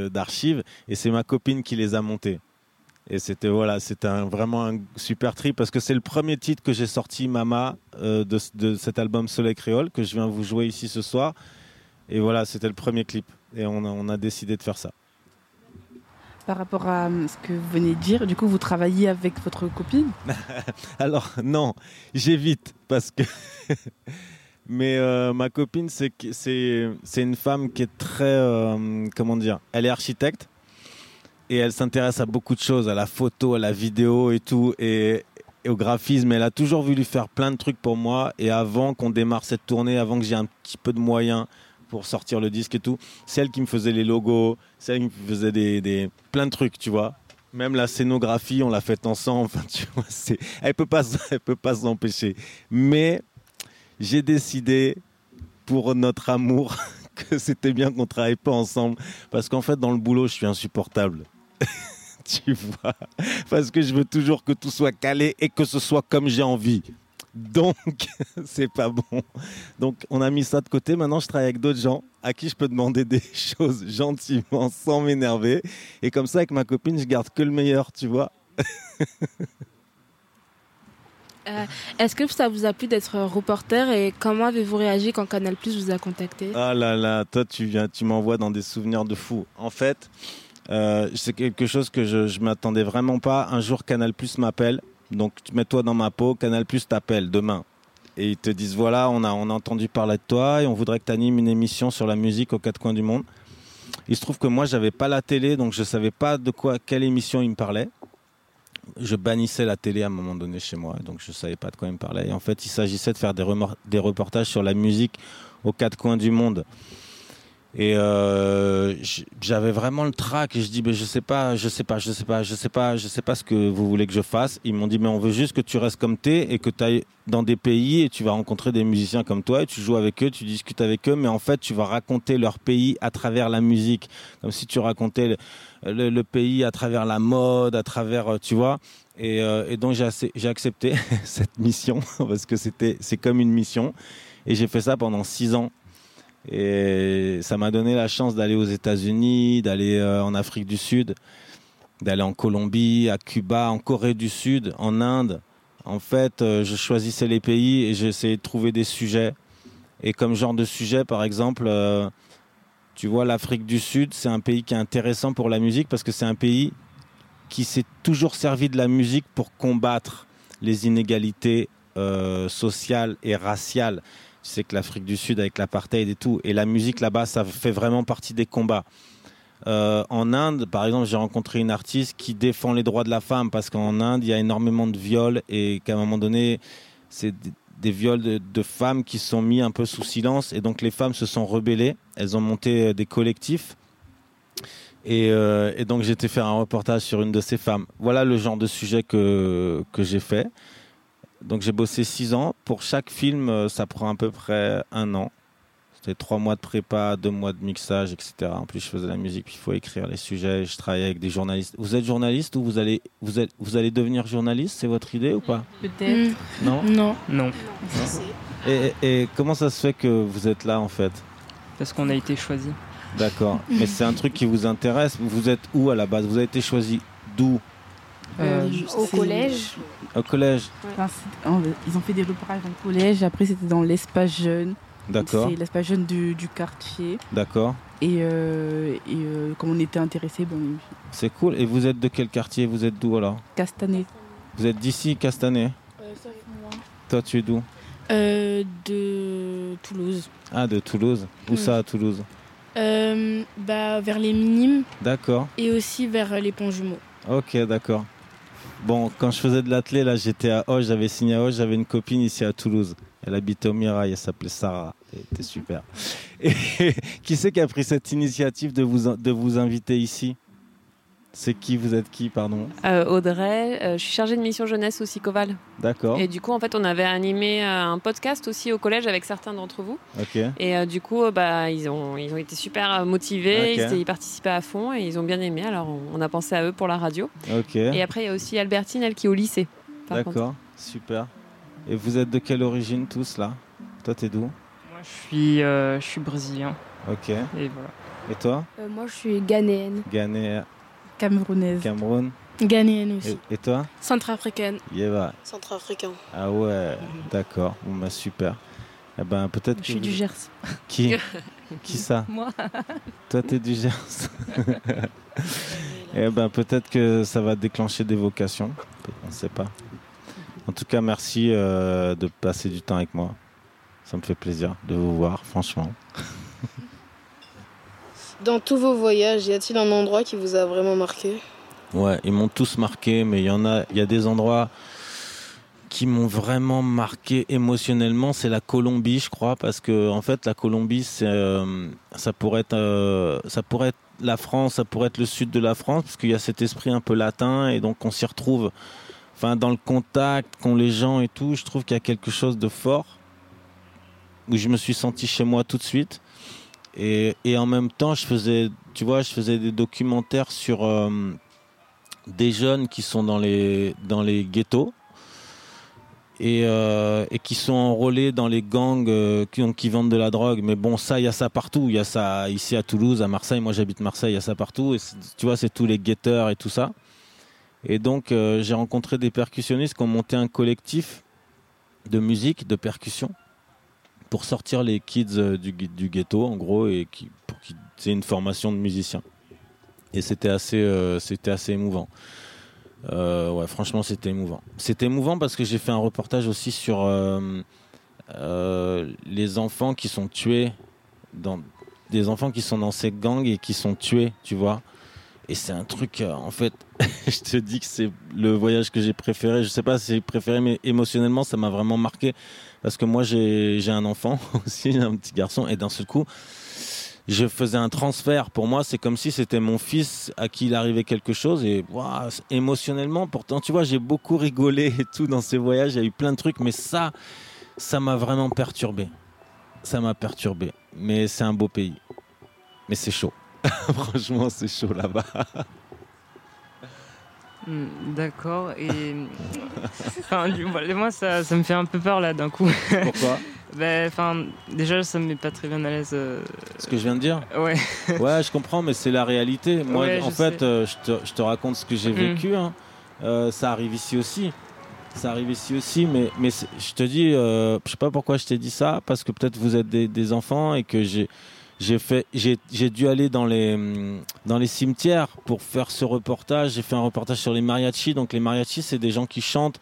d'archives et c'est ma copine qui les a montées. Et c'était voilà, c'était vraiment un super trip parce que c'est le premier titre que j'ai sorti, Mama, euh, de, de cet album Soleil Créole que je viens vous jouer ici ce soir. Et voilà, c'était le premier clip et on a décidé de faire ça. Par rapport à euh, ce que vous venez de dire, du coup, vous travaillez avec votre copine? Alors non, j'évite parce que. Mais euh, ma copine, c'est une femme qui est très euh, comment dire, elle est architecte et elle s'intéresse à beaucoup de choses, à la photo, à la vidéo et tout et, et au graphisme. Elle a toujours voulu faire plein de trucs pour moi et avant qu'on démarre cette tournée, avant que j'ai un petit peu de moyens pour sortir le disque et tout, c'est elle qui me faisait les logos, c'est elle qui me faisait des, des plein de trucs, tu vois. Même la scénographie, on l'a faite ensemble. Tu vois, elle peut pas, peut pas s'empêcher. Mais j'ai décidé, pour notre amour, que c'était bien qu'on travaille pas ensemble. Parce qu'en fait, dans le boulot, je suis insupportable. tu vois Parce que je veux toujours que tout soit calé et que ce soit comme j'ai envie. Donc, c'est pas bon. Donc, on a mis ça de côté. Maintenant, je travaille avec d'autres gens à qui je peux demander des choses gentiment, sans m'énerver. Et comme ça, avec ma copine, je garde que le meilleur, tu vois. Euh, Est-ce que ça vous a plu d'être reporter et comment avez-vous réagi quand Canal Plus vous a contacté? Ah là là, toi, tu viens, tu m'envoies dans des souvenirs de fou. En fait, euh, c'est quelque chose que je, je m'attendais vraiment pas. Un jour, Canal Plus m'appelle. Donc, mets-toi dans ma peau. Canal Plus t'appelle demain. Et ils te disent voilà, on a, entendu parler de toi et on voudrait que tu animes une émission sur la musique aux quatre coins du monde. Il se trouve que moi, j'avais pas la télé, donc je savais pas de quoi, quelle émission il me parlait. Je bannissais la télé à un moment donné chez moi, donc je savais pas de quoi il me parlait. Et en fait, il s'agissait de faire des reportages sur la musique aux quatre coins du monde. Et euh, j'avais vraiment le trac et je dis mais je sais pas, je sais pas, je sais pas, je sais pas, je sais pas ce que vous voulez que je fasse. Ils m'ont dit mais on veut juste que tu restes comme t'es et que tu ailles dans des pays et tu vas rencontrer des musiciens comme toi et tu joues avec eux, tu discutes avec eux, mais en fait tu vas raconter leur pays à travers la musique, comme si tu racontais le, le- le pays à travers la mode, à travers, euh, tu vois. Et, euh, et donc j'ai accepté cette mission parce que c'était c'est comme une mission et j'ai fait ça pendant six ans. Et ça m'a donné la chance d'aller aux États-Unis, d'aller euh, en Afrique du Sud, d'aller en Colombie, à Cuba, en Corée du Sud, en Inde. En fait, euh, je choisissais les pays et j'essayais de trouver des sujets. Et comme genre de sujet, par exemple, euh, tu vois, l'Afrique du Sud, c'est un pays qui est intéressant pour la musique parce que c'est un pays qui s'est toujours servi de la musique pour combattre les inégalités sociales et raciales. Tu sais que l'Afrique du Sud avec l'apartheid et tout, et la musique là-bas, ça fait vraiment partie des combats. Euh, en Inde, par exemple, j'ai rencontré une artiste qui défend les droits de la femme parce qu'en Inde, il y a énormément de viols et qu'à un moment donné, c'est des- viols de, femmes qui sont mis un peu sous silence et donc les femmes se sont rebellées. Elles ont monté euh, des collectifs et, euh, et donc été faire un reportage sur une de ces femmes. Voilà le genre de sujet que, que j'ai fait. Donc j'ai bossé six ans. Pour chaque film, euh, ça prend à peu près un an. C'était trois mois de prépa, deux mois de mixage, etc. En plus, je faisais la musique, puis il faut écrire les sujets. Je travaillais avec des journalistes. Vous êtes journaliste ou vous allez, vous êtes, vous allez devenir journaliste? C'est votre idée ou pas? Peut-être. Non? Non. Non. et, et comment ça se fait que vous êtes là en fait? Parce qu'on a été choisi. D'accord. Mais c'est un truc qui vous intéresse. Vous êtes où à la base? Vous avez été choisi d'où? Euh, Au c'est- collège. Au collège Enfin, ils ont fait des repérages en collège, après c'était dans l'espace jeune. D'accord. C'est l'espace jeune du, du quartier. D'accord. Et, euh, et euh, comme on était intéressés, bon, C'est cool. Et vous êtes de quel quartier? Vous êtes d'où alors? Castanet. Vous êtes d'ici, Castanet? Toi, tu es d'où? Euh, de Toulouse. Ah, de Toulouse. Où Oui. ça à Toulouse? Euh, bah, vers les minimes D'accord. et aussi vers les ponts jumeaux. Ok, d'accord. Bon, quand je faisais de l'athlé, là, j'étais à Hoche, j'avais signé à Hoche, j'avais une copine ici à Toulouse. Elle habitait au Mirail, elle s'appelait Sarah. Elle était super. Et qui c'est qui a pris cette initiative de vous, de vous inviter ici? C'est qui Vous êtes qui, pardon Euh, Audrey, euh, je suis chargée de mission jeunesse au Sicoval. D'accord. Et du coup, en fait, on avait animé euh, un podcast aussi au collège avec certains d'entre vous. Ok. Et euh, du coup, euh, bah, ils, ont, ils ont été super motivés, ils, étaient- ils participaient à fond et ils ont bien aimé. Alors, on, on a pensé à eux pour la radio. Ok. Et après, il y a aussi Albertine, elle qui est au lycée. D'accord, super. Et vous êtes de quelle origine tous là? Toi, t'es d'où? Moi, je suis, euh, je suis brésilien. Ok. Et voilà. Et toi? Euh, moi, je suis ghanéenne. Ghanéen. Camerounaise. Cameroun. Ghanéenne aussi. Et, et toi? Centrafricaine. Yeva. Centrafricain. Ah ouais, d'accord. Bon, bah, super. Eh ben, peut-être Je que suis vous- du Gers. Qui? Qui ça? Moi. Toi, t'es du Gers. Eh ben, peut-être que ça va déclencher des vocations. On ne sait pas. En tout cas, merci euh, de passer du temps avec moi. Ça me fait plaisir de vous voir, franchement. Dans tous vos voyages, y a-t-il un endroit qui vous a vraiment marqué? Ouais, ils m'ont tous marqué, mais il y en a, des endroits qui m'ont vraiment marqué émotionnellement. C'est la Colombie, je crois, parce que en fait, la Colombie, euh, ça pourrait être, euh, ça pourrait être la France, ça pourrait être le sud de la France, parce qu'il y a cet esprit un peu latin, et donc on s'y retrouve. Enfin, dans le contact, qu'ont les gens et tout, je trouve qu'il y a quelque chose de fort où je me suis senti chez moi tout de suite. Et, en même temps, je faisais, tu vois, je faisais des documentaires sur euh, des jeunes qui sont dans les, dans les ghettos et, euh, qui sont enrôlés dans les gangs euh, qui, vendent de la drogue. Mais bon, ça, il y a ça partout. Il y a ça ici à Toulouse, à Marseille. Moi, j'habite Marseille, il y a ça partout. Et tu vois, c'est tous les guetteurs et tout ça. Et donc, j'ai rencontré des percussionnistes qui ont monté un collectif de musique, de percussion, pour sortir les kids euh, du, du ghetto, en gros, et qui, pour qu'ils aient une formation de musicien. Et c'était assez, euh, c'était assez émouvant. Euh, ouais, franchement, c'était émouvant. C'était émouvant parce que j'ai fait un reportage aussi sur les enfants qui sont tués, dans, des enfants qui sont dans ces gangs et qui sont tués, tu vois. Et c'est un truc, euh, en fait, je te dis que c'est le voyage que j'ai préféré. Je sais pas si j'ai préféré, mais émotionnellement, ça m'a vraiment marqué. Parce que moi, j'ai un enfant aussi, un petit garçon, et d'un seul coup, je faisais un transfert. Pour moi, c'est comme si c'était mon fils à qui il arrivait quelque chose. Et émotionnellement, pourtant, tu vois, j'ai beaucoup rigolé et tout dans ces voyages. Il y a eu plein de trucs, mais ça, ça m'a vraiment perturbé. Ça m'a perturbé. Mais c'est un beau pays. Mais c'est chaud. Franchement, c'est chaud là-bas. Hmm, D'accord. Et enfin, moi, ça, ça me fait un peu peur là d'un coup. Pourquoi? Ben, enfin, déjà, ça me met pas très bien à l'aise. euh, Ce que je viens de dire Ouais. Ouais, je comprends, mais c'est la réalité. Moi, Ouais, en je fait, euh, je, te, je te raconte ce que j'ai Mm. vécu. hein. Euh, ça arrive ici aussi. Ça arrive ici aussi, mais, mais je te dis, euh, je sais pas pourquoi je t'ai dit ça, parce que peut-être vous êtes des, des enfants et que j'ai j'ai fait j'ai j'ai dû aller dans les hum, dans les cimetières pour faire ce reportage. J'ai fait un reportage sur les mariachis. Donc les mariachis, c'est des gens qui chantent,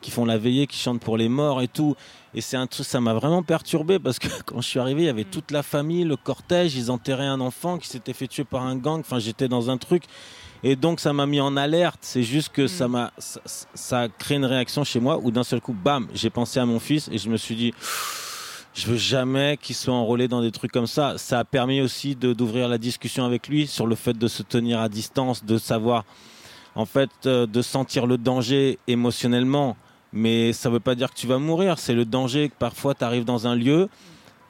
qui font la veillée, qui chantent pour les morts et tout. Et c'est un truc, ça m'a vraiment perturbé parce que quand je suis arrivé, il y avait toute la famille, le cortège, ils enterraient un enfant qui s'était fait tuer par un gang. Enfin, j'étais dans un truc. Et donc, ça m'a mis en alerte. C'est juste que ça m'a, ça, ça a créé une réaction chez moi où d'un seul coup, bam, j'ai pensé à mon fils et je me suis dit, je veux jamais qu'il soit enrôlé dans des trucs comme ça. Ça a permis aussi d'ouvrir la discussion avec lui sur le fait de se tenir à distance, de savoir, en fait, euh, de sentir le danger émotionnellement. Mais ça veut pas dire que tu vas mourir. C'est le danger que parfois tu arrives dans un lieu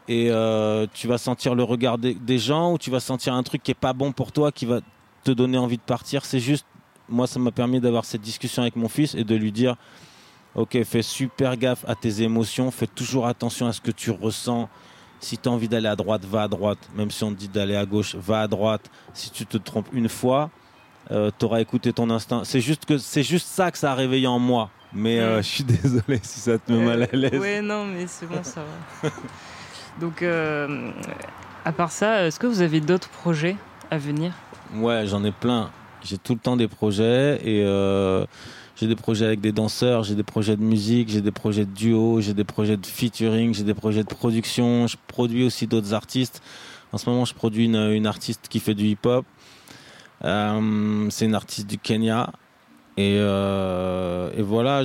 et euh, tu vas sentir le regard des, gens ou tu vas sentir un truc qui est pas bon pour toi, qui va te donner envie de partir. C'est juste, moi, ça m'a permis d'avoir cette discussion avec mon fils et de lui dire, ok, fais super gaffe à tes émotions, fais toujours attention à ce que tu ressens. Si tu as envie d'aller à droite, va à droite. Même si on te dit d'aller à gauche, va à droite. Si tu te trompes une fois, tu auras écouté ton instinct. C'est juste que c'est juste ça que ça a réveillé en moi. Mais euh, je suis désolé si ça te met mal à l'aise. Ouais, non, mais c'est bon, ça va. Donc, euh, à part ça, est-ce que vous avez d'autres projets à venir? Ouais, j'en ai plein. J'ai tout le temps des projets et euh, j'ai des projets avec des danseurs, j'ai des projets de musique, j'ai des projets de duo, j'ai des projets de featuring, j'ai des projets de production. Je produis aussi d'autres artistes. En ce moment, je produis une, une artiste qui fait du hip-hop. Euh, c'est une artiste du Kenya. Et, euh, voilà,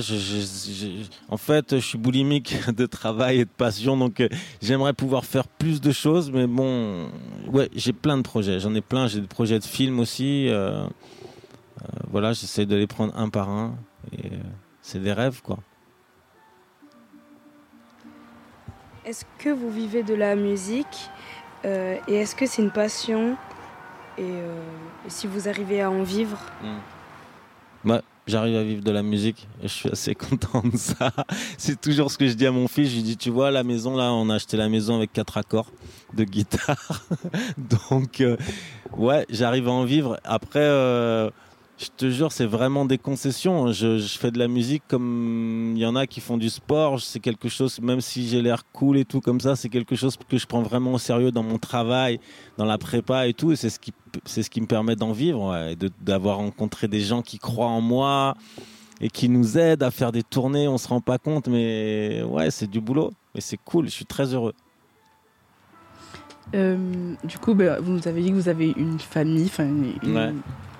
en fait, je suis boulimique de travail et de passion, donc euh, j'aimerais pouvoir faire plus de choses, mais bon, ouais, j'ai plein de projets, j'en ai plein, j'ai des projets de films aussi. Voilà, j'essaie de les prendre un par un, et euh, c'est des rêves, quoi. Est-ce que vous vivez de la musique euh, et est-ce que c'est une passion et, euh, et si vous arrivez à en vivre? Ouais, j'arrive à vivre de la musique et je suis assez content de ça. C'est toujours ce que je dis à mon fils. Je lui dis, tu vois, la maison, là, on a acheté la maison avec quatre accords de guitare. Donc, euh, ouais, j'arrive à en vivre. Après, je te jure, c'est vraiment des concessions. Je, je fais de la musique comme il y en a qui font du sport. C'est quelque chose, même si j'ai l'air cool et tout comme ça, c'est quelque chose que je prends vraiment au sérieux dans mon travail, dans la prépa et tout. Et c'est ce qui, c'est ce qui me permet d'en vivre, ouais, et de- d'avoir rencontré des gens qui croient en moi et qui nous aident à faire des tournées. On se rend pas compte, mais ouais, c'est du boulot. Mais c'est cool. Je suis très heureux. Euh, du coup, bah, vous nous avez dit que vous avez une famille, enfin une- Ouais.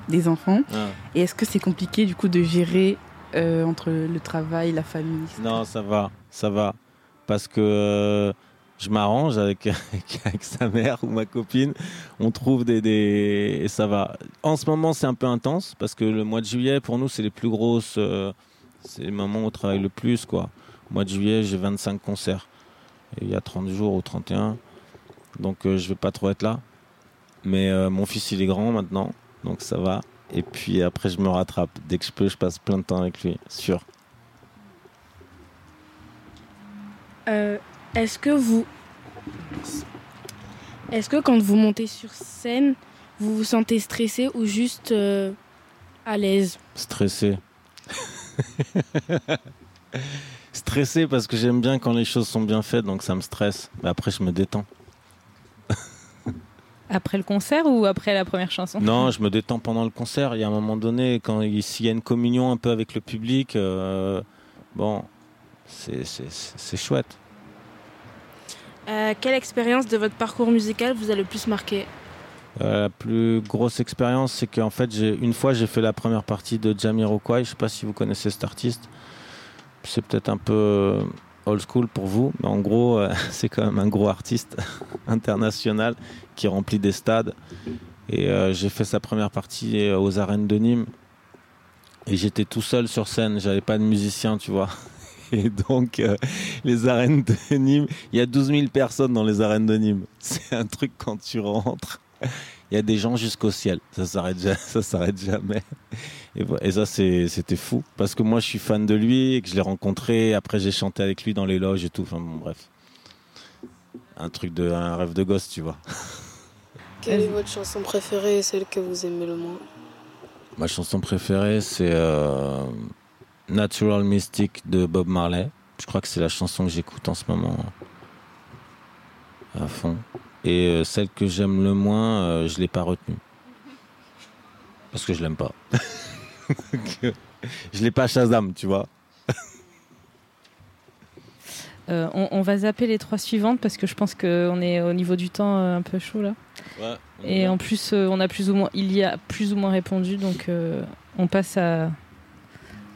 Des enfants. Ouais. Et est-ce que c'est compliqué du coup de gérer euh, entre le travail, la famille Non, ça va, ça va. Parce que euh, je m'arrange avec, avec, sa mère ou ma copine. On trouve des, des... Et ça va. En ce moment, c'est un peu intense parce que le mois de juillet, pour nous, c'est les plus grosses. euh, c'est les moments où on travaille le plus, quoi. Au mois de juillet, j'ai 25 concerts. Et il y a 30 jours ou 31. donc je vais pas trop être là. Mais mon fils, il est grand maintenant, donc ça va. Et puis après, je me rattrape. Dès que je peux, je passe plein de temps avec lui, sûr. Euh, Est-ce que vous. Est-ce que quand vous montez sur scène, vous vous sentez stressé ou juste euh, à l'aise? Stressé. Stressé parce que j'aime bien quand les choses sont bien faites, donc ça me stresse. Mais après, je me détends. Après le concert ou après la première chanson? Non, je me détends pendant le concert. Il y a un moment donné, quand il s'il y a une communion un peu avec le public, euh, bon, c'est- c'est c'est chouette. Euh, Quelle expérience de votre parcours musical vous a le plus marqué? Euh, la plus grosse expérience, c'est qu'en fait, j'ai- une fois, j'ai fait la première partie de Jamiroquai. Je sais pas si vous connaissez cet artiste. C'est peut-être un peu old school pour vous, mais en gros, euh, c'est quand même un gros artiste international qui remplit des stades. Et euh, j'ai fait sa première partie euh, aux arènes de Nîmes. Et j'étais tout seul sur scène. J'avais pas de musicien, tu vois. Et donc, euh, les arènes de Nîmes, il y a 12 000 personnes dans les arènes de Nîmes. C'est un truc quand tu rentres. Il y a des gens jusqu'au ciel. Ça s'arrête s'arrête jamais. Et, ça, c'était fou. Parce que moi, je suis fan de lui et que je l'ai rencontré. Après, j'ai chanté avec lui dans les loges et tout. Enfin, bon, bref. Un truc de, un rêve de gosse, tu vois. Quelle est votre chanson préférée et celle que vous aimez le moins? Ma chanson préférée, c'est euh, Natural Mystic de Bob Marley. Je crois que c'est la chanson que j'écoute en ce moment à fond. Et euh, celle que j'aime le moins, euh, je l'ai pas retenue. Parce que je l'aime pas. je l'ai pas Shazam, tu vois. Euh, on, on va zapper les trois suivantes parce que je pense qu'on est au niveau du temps euh, un peu chaud là. Ouais, Et bien. en plus, euh, on a plus ou moins, il y a plus ou moins répondu, donc euh, on passe à.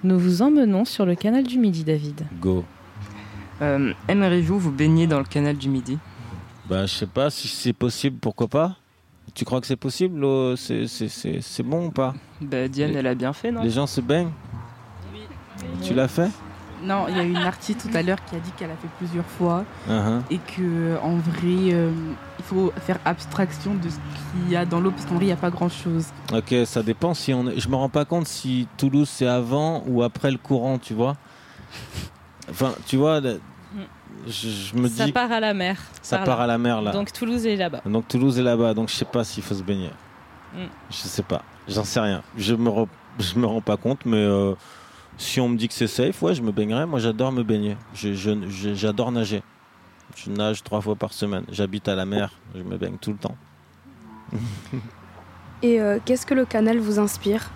Nous vous emmenons sur le canal du Midi, David. Go. Euh, Aimeriez-vous vous baigner dans le canal du Midi? Bah, je sais pas si c'est possible, pourquoi pas? Tu crois que c'est possible C'est- C'est c'est- c'est bon ou pas? Bah, Diane, Les- elle a bien fait, non? Les gens se baignent? Tu l'as fait? Non, il y a une artiste tout à l'heure qui a dit qu'elle a fait plusieurs fois Uh-huh. et que en vrai, euh, il faut faire abstraction de ce qu'il y a dans l'eau parce qu'en vrai, il n'y a pas grand-chose. Ok, ça dépend si on. est- Je me rends pas compte si Toulouse c'est avant ou après le courant, tu vois. Enfin, tu vois, le- je, je me Ça dis. part à la mer. Ça par part là. à la mer là. Donc Toulouse est là-bas. Donc Toulouse est là-bas, donc je sais pas s'il faut se baigner. Mm. Je sais pas, j'en sais rien. Je me re- je me rends pas compte, mais euh, si on me dit que c'est safe, ouais, je me baignerai. Moi, j'adore me baigner. Je- je- je- J'adore nager. Je nage trois fois par semaine. J'habite à la mer. Je me baigne tout le temps. Et euh, qu'est-ce que le canal vous inspire?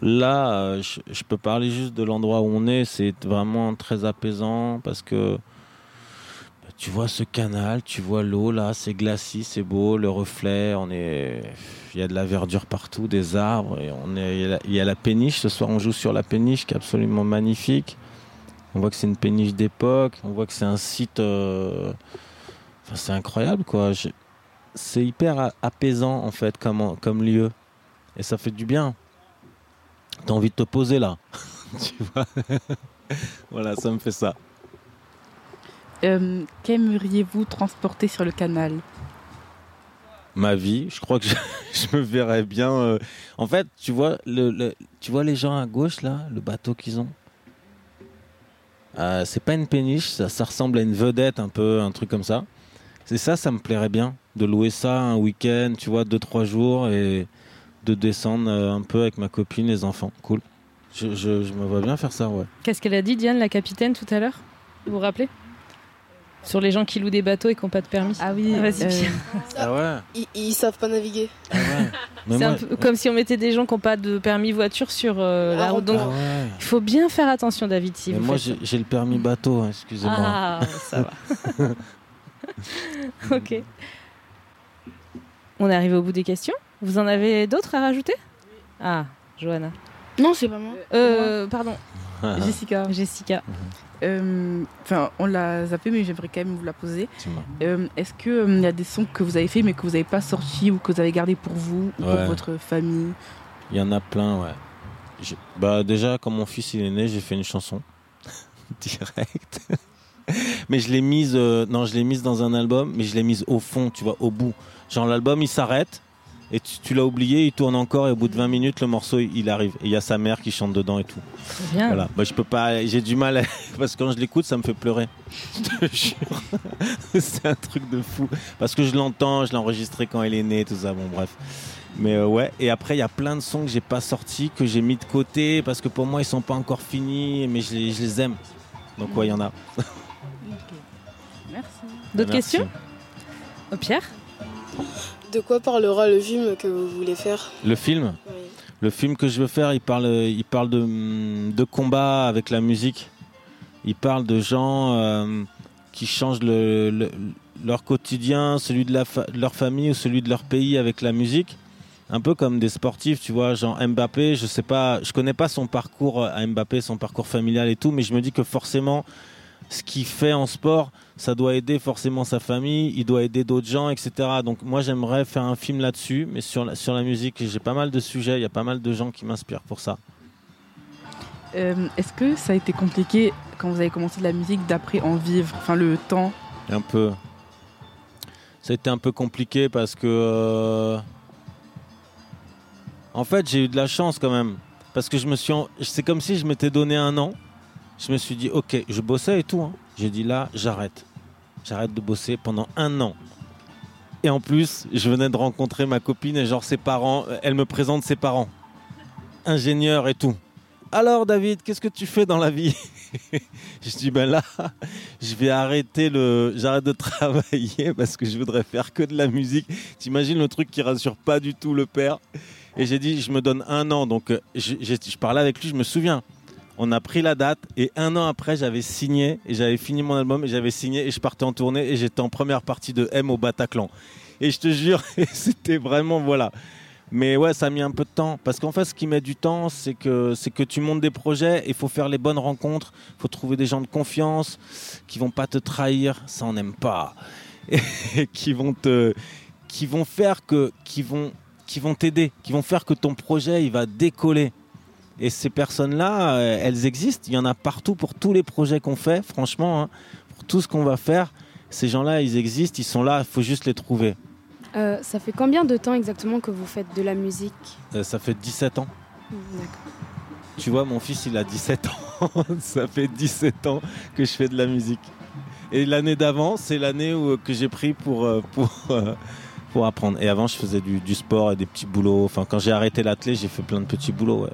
Là, euh, je, je peux parler juste de l'endroit où on est. C'est vraiment très apaisant parce que tu vois ce canal, tu vois l'eau là, c'est glacis, c'est beau, le reflet. On est, il y a de la verdure partout, des arbres et on est. Il y a la, péniche. Ce soir, on joue sur la péniche qui est absolument magnifique. On voit que c'est une péniche d'époque. On voit que c'est un site. euh, Enfin, c'est incroyable quoi. C'est hyper apaisant en fait comme, comme lieu et ça fait du bien. T'as envie de te poser là. tu vois? Voilà, ça me fait ça. Euh, Qu'aimeriez-vous transporter sur le canal? Ma vie, je crois que je, je me verrais bien. euh, En fait, tu vois, le, le- tu vois les gens à gauche là, le bateau qu'ils ont? Euh, c'est pas une péniche, ça, ça ressemble à une vedette un peu, un truc comme ça. C'est ça, ça me plairait bien de louer ça un week-end, tu vois, deux trois jours et de descendre euh, un peu avec ma copine, les enfants. Cool. Je, je- je me vois bien faire ça, ouais. Qu'est-ce qu'elle a dit, Diane, la capitaine, tout à l'heure? Vous vous rappelez? Sur les gens qui louent des bateaux et qui n'ont pas de permis. Ah oui, Vas-y, euh. Ah ouais. Ils, ils savent pas naviguer. Mais C'est un moi- peu comme si on mettait des gens qui n'ont pas de permis voiture sur euh, la Ah, route. Donc, Ah ouais. il faut bien faire attention, David, si vous moi, j'ai le permis bateau, hein, excusez-moi. Ah, ça va. ok. On est arrivé au bout des questions. Vous en avez d'autres à rajouter? Ah, Johanna. Non, c'est pas moi. Euh, pardon. Jessica. Jessica. Euh, Enfin, on l'a zappé, mais j'aimerais quand même vous la poser. Euh, Est-ce qu'il y a des sons que vous avez fait mais que vous n'avez pas sortis ou que vous avez gardés pour vous ou Ouais. pour votre famille? Il y en a plein, ouais. Bah déjà, quand mon fils il est né, j'ai fait une chanson direct. mais je l'ai mise, euh, non, je l'ai mise dans un album, mais je l'ai mise au fond, tu vois, au bout. Genre l'album, il s'arrête et tu, tu l'as oublié, il tourne encore et au bout de 20 minutes, le morceau, il, arrive. Et il y a sa mère qui chante dedans et tout. bien. Voilà. Bah, je peux pas, j'ai du mal à- parce que quand je l'écoute, ça me fait pleurer. Je te jure. C'est un truc de fou. Parce que je l'entends, je l'ai enregistré quand elle est née, tout ça. Bon, bref. Mais euh, ouais, et après, il y a plein de sons que j'ai pas sortis, que j'ai mis de côté parce que pour moi, ils sont pas encore finis, mais je les, je les aime. Donc, ouais, il y en a. Merci. D'autres Merci. questions? Au Pierre? De quoi parlera le film que vous voulez faire Le film Le film que je veux faire, il parle, il parle de, de combat avec la musique. Il parle de gens euh, qui changent le, le- leur quotidien, celui de, la fa- de leur famille ou celui de leur pays avec la musique. Un peu comme des sportifs, tu vois, genre Mbappé, je sais pas, je connais pas son parcours à Mbappé, son parcours familial et tout, mais je me dis que forcément, ce qu'il fait en sport, ça doit aider forcément sa famille, il doit aider d'autres gens, etc. Donc moi j'aimerais faire un film là-dessus, mais sur la, sur la musique, j'ai pas mal de sujets, il y a pas mal de gens qui m'inspirent pour ça. Euh, Est-ce que ça a été compliqué quand vous avez commencé la musique d'après en vivre Enfin, le temps? Un peu. Ça a été un peu compliqué parce que. euh, En fait, j'ai eu de la chance quand même. Parce que je me suis. en- C'est comme si je m'étais donné un an. Je me suis dit, ok, je bossais et tout. hein. J'ai dit là, j'arrête. J'arrête de bosser pendant un an. Et en plus, je venais de rencontrer ma copine et genre ses parents. euh, Elle me présente ses parents. Ingénieur et tout. Alors David, qu'est-ce que tu fais dans la vie? Je dis ben là, je vais arrêter le, j'arrête de travailler parce que je voudrais faire que de la musique. T'imagines le truc qui rassure pas du tout le père. Et j'ai dit je me donne un an. Donc euh, je, je parlais avec lui, je me souviens. On a pris la date et un an après j'avais signé et j'avais fini mon album et j'avais signé et je partais en tournée et j'étais en première partie de M au Bataclan. Et je te jure, c'était vraiment voilà. Mais ouais, ça a mis un peu de temps. Parce qu'en fait, ce qui met du temps, c'est que, que tu montes des projets, il faut faire les bonnes rencontres, il faut trouver des gens de confiance qui vont pas te trahir, ça on n'aime pas. Et qui vont te, qui vont faire que, qui vont, qui vont t'aider, qui vont faire que ton projet, va décoller. Et ces personnes-là, euh, elles existent. Il y en a partout pour tous les projets qu'on fait, franchement, hein, pour tout ce qu'on va faire. Ces gens-là, ils existent, ils sont là, il faut juste les trouver. Euh, ça fait combien de temps exactement que vous faites de la musique? Euh, ça fait 17 ans. Tu vois, mon fils, il a 17 ans. ça fait 17 ans que je fais de la musique. Et l'année d'avant, c'est l'année où- que j'ai pris pour, pour, pour apprendre. Et avant, je faisais du, du sport et des petits boulots. Enfin, quand j'ai arrêté l'athlé, j'ai fait plein de petits boulots. Ouais.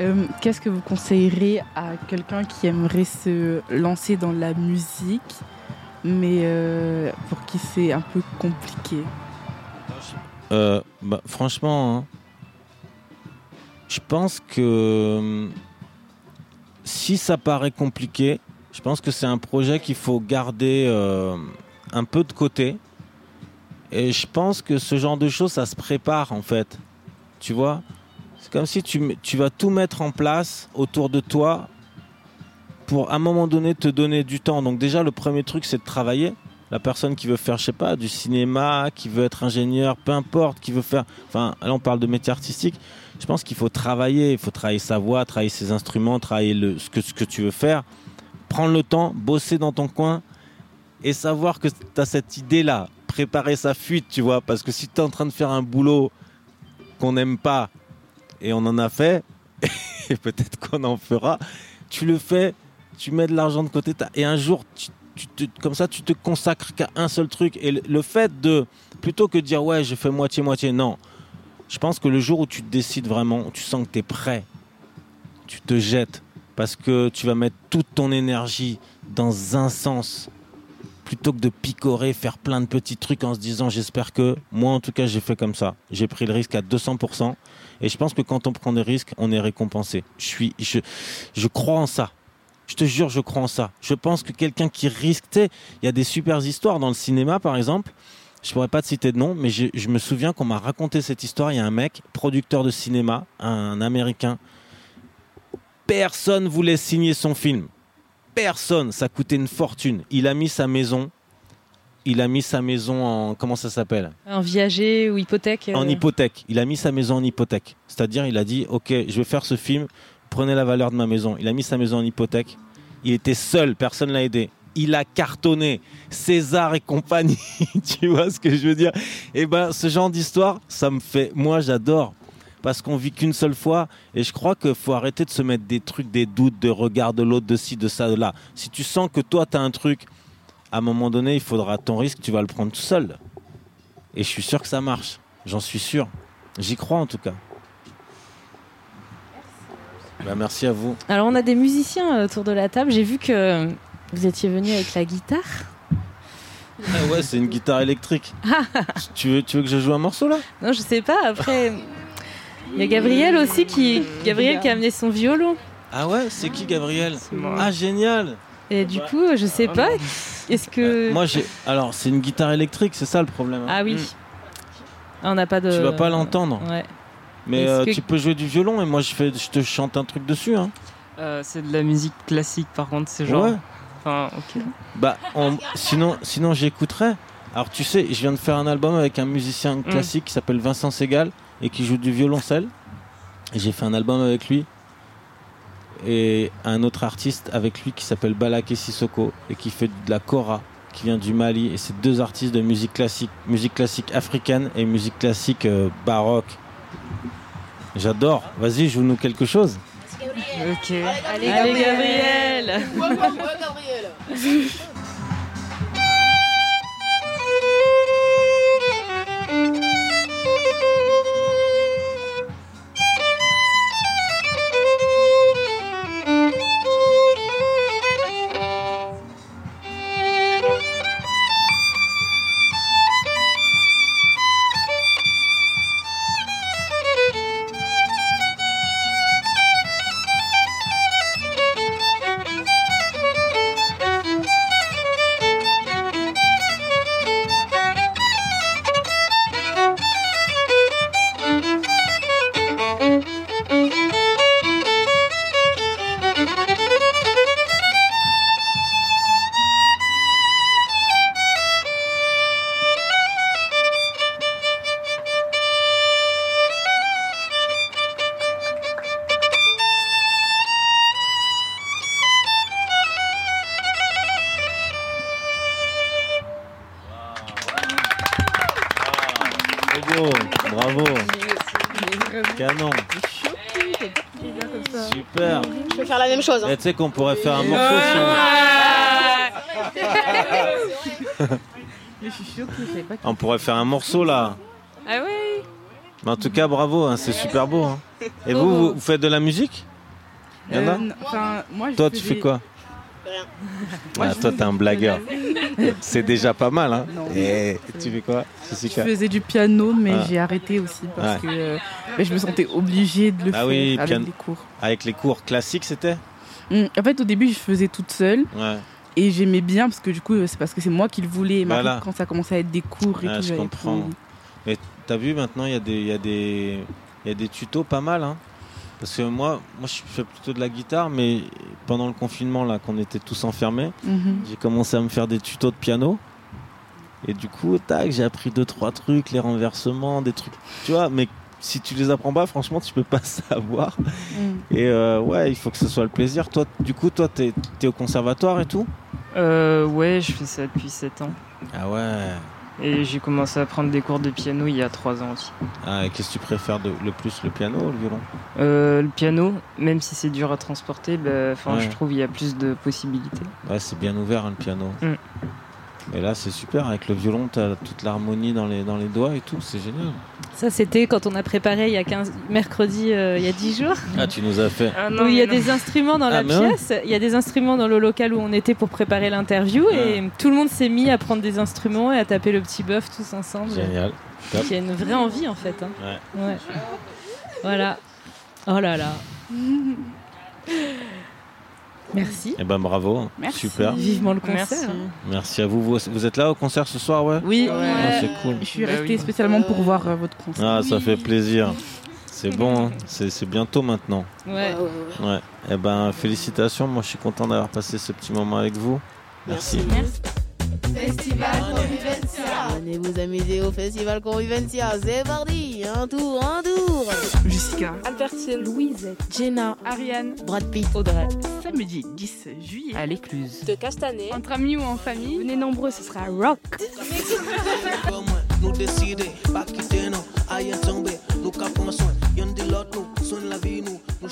Euh, Qu'est-ce que vous conseillerez à quelqu'un qui aimerait se lancer dans la musique, mais euh, pour qui c'est un peu compliqué? Euh, bah, franchement, hein, je pense que si ça paraît compliqué, je pense que c'est un projet qu'il faut garder un peu de côté. Et je pense que ce genre de choses, ça se prépare en fait. Tu vois? C'est comme si tu, vas tout mettre en place autour de toi pour à un moment donné te donner du temps. Donc déjà, le premier truc, c'est de travailler. La personne qui veut faire, je sais pas, du cinéma, qui veut être ingénieur, peu importe, qui veut faire... Enfin, là, on parle de métier artistique. Je pense qu'il faut travailler. Il faut travailler sa voix, travailler ses instruments, travailler le, ce, que, ce que tu veux faire. Prendre le temps, bosser dans ton coin et savoir que tu as cette idée-là. Préparer sa fuite, tu vois. Parce que si tu es en train de faire un boulot qu'on n'aime pas, et on en a fait, et peut-être qu'on en fera, tu le fais, tu mets de l'argent de côté, et un jour, tu, comme ça, tu te consacres qu'à un seul truc. Et le, le fait de, plutôt que de dire, ouais, je fais moitié-moitié, non. Je pense que le jour où tu te décides vraiment, où tu sens que tu es prêt, tu te jettes, parce que tu vas mettre toute ton énergie dans un sens plutôt que de picorer, faire plein de petits trucs en se disant j'espère que moi en tout cas j'ai fait comme ça. J'ai pris le risque à 200% et je pense que quand on prend des risques, on est récompensé. Je suis je, je crois en ça. Je te jure, je crois en ça. Je pense que quelqu'un qui risque, il y a des super histoires dans le cinéma par exemple. Je pourrais pas te citer de nom, mais je, je me souviens qu'on m'a raconté cette histoire. Il y a un mec, producteur de cinéma, un américain. Personne voulait signer son film personne, ça coûtait une fortune. Il a mis sa maison, il a mis sa maison en comment ça s'appelle? En viager ou hypothèque En euh, hypothèque. Il a mis sa maison en hypothèque. C'est-à-dire, il a dit, ok, je vais faire ce film, prenez la valeur de ma maison. Il a mis sa maison en hypothèque. Il était seul, personne l'a aidé. Il a cartonné. César et compagnie, tu vois ce que je veux dire? Et ben, ce genre d'histoire, ça me fait. Moi, j'adore. Parce qu'on vit qu'une seule fois. Et je crois qu'il faut arrêter de se mettre des trucs, des doutes, de regard de l'autre, de ci, de ça, de là. Si tu sens que toi, tu as un truc, à un moment donné, il faudra ton risque, tu vas le prendre tout seul. Et je suis sûr que ça marche. J'en suis sûr. J'y crois en tout cas. Bah, merci à vous. Alors, on a des musiciens euh, autour de la table. J'ai vu que vous étiez venu avec la guitare. Ah ouais, c'est une guitare électrique. tu, veux, tu veux que je joue un morceau là? Non, je sais pas. Après, il y a Gabriel aussi qui, Gabriel qui a amené son violon. Ah ouais, c'est qui Gabriel? Ah génial Et du coup, je sais pas. Est-ce que Moi j'ai. Alors c'est une guitare électrique, c'est ça le problème. hein. ah oui, Ah, on n'a pas de. Tu vas pas l'entendre. Ouais. Mais Est-ce euh, que- tu peux jouer du violon et moi je, fais, je te chante un truc dessus. Hein. Euh, c'est de la musique classique par contre, c'est genre. Ouais. Enfin, ok. Bah, on- sinon, sinon j'écouterais. Alors tu sais, je viens de faire un album avec un musicien classique qui s'appelle Vincent Segal et qui joue du violoncelle. Et j'ai fait un album avec lui et un autre artiste avec lui qui s'appelle Balake Sissoko et qui fait de la kora, qui vient du Mali. Et c'est deux artistes de musique classique, musique classique africaine et musique classique euh, baroque. J'adore. Vas-y, joue-nous quelque chose. Ok. Allez, Gabriel. Bravo, Super. Je peux faire la même chose. hein. Tu sais qu'on pourrait faire un morceau sur... Pas On pourrait faire un morceau là. Ah oui. Mais en tout cas, bravo, hein, c'est super beau. hein. Et vous, vous, vous faites de la musique? Il y en a? Euh, n- enfin, moi, je Toi, tu fais quoi? Ah, toi, t'es un blagueur. C'est déjà pas mal, hein. Et tu fais quoi Je faisais du piano, mais Ah. j'ai arrêté aussi parce Ouais. que euh, je me sentais obligée de le Ah faire oui, avec les cours. Avec les cours classiques, c'était Mm, En fait, au début, je faisais toute seule Ouais. et j'aimais bien parce que du coup, euh, c'est parce que c'est moi qui le voulais. Et Voilà. quand ça commençait à être des cours et Ah, tout, je comprends. plus. Mais t'as vu, maintenant, il y, a des- il y, y a des tutos pas mal. Hein Parce que moi, moi, je fais plutôt de la guitare, mais pendant le confinement, là, qu'on était tous enfermés, Mhm. j'ai commencé à me faire des tutos de piano. Et du coup, tac, j'ai appris deux, trois trucs, les renversements, des trucs. Tu vois, mais si tu les apprends pas, franchement, tu peux pas savoir. Mm. Et euh, ouais, il faut que ce soit le plaisir. Toi, du coup, toi, t'es es au conservatoire et tout? Euh, ouais, je fais ça depuis 7 ans. Ah ouais. Et j'ai commencé à prendre des cours de piano il y a 3 ans aussi. Ah, et qu'est-ce que tu préfères de- le plus, le piano ou le violon? Euh, le piano, même si c'est dur à transporter, bah, Ouais. je trouve il y a plus de possibilités. Ouais, c'est bien ouvert hein, le piano. Mm. Mais là, c'est super. Avec le violon, t'as toute l'harmonie dans les, dans les doigts et tout. C'est génial. Ça, c'était quand on a préparé il y a 15... mercredi, euh, il y a 10 jours. Ah, tu nous as fait. où il y a des instruments dans Ah, la pièce, il y a des instruments dans le local où on était pour préparer l'interview et tout le monde s'est mis à prendre des instruments et à taper le petit bœuf tous ensemble. Génial. Top. Il y a une vraie envie en fait. hein. Ouais. Ouais. Voilà. Oh là là. Merci. Eh ben bravo. Merci. Super. Vivement le concert. Merci. Merci à vous. vous. êtes là au concert ce soir, ouais? Oui, Ah, c'est cool. je suis restée spécialement pour voir euh, votre concert. Ah, ça fait plaisir. C'est bon, hein. c'est c'est bientôt maintenant. Ouais. Ouais. Eh ben, félicitations. Moi, je suis content d'avoir passé ce petit moment avec vous. Merci. Merci. Festival Convivencia. Venez vous amuser au Festival Convivencia. C'est parti, un tour, un tour. Jessica, Albertine, Louise, Jenna, Ariane, Brad Pitt, Audrey, samedi 10 juillet. À l'écluse. de Castanet. entre amis ou en famille. venez nombreux, ce sera rock. Nous décider, pas quitter non, aïe tombé, nous capons soin, y'en dit l'autre nous, sonne la vie nous, nous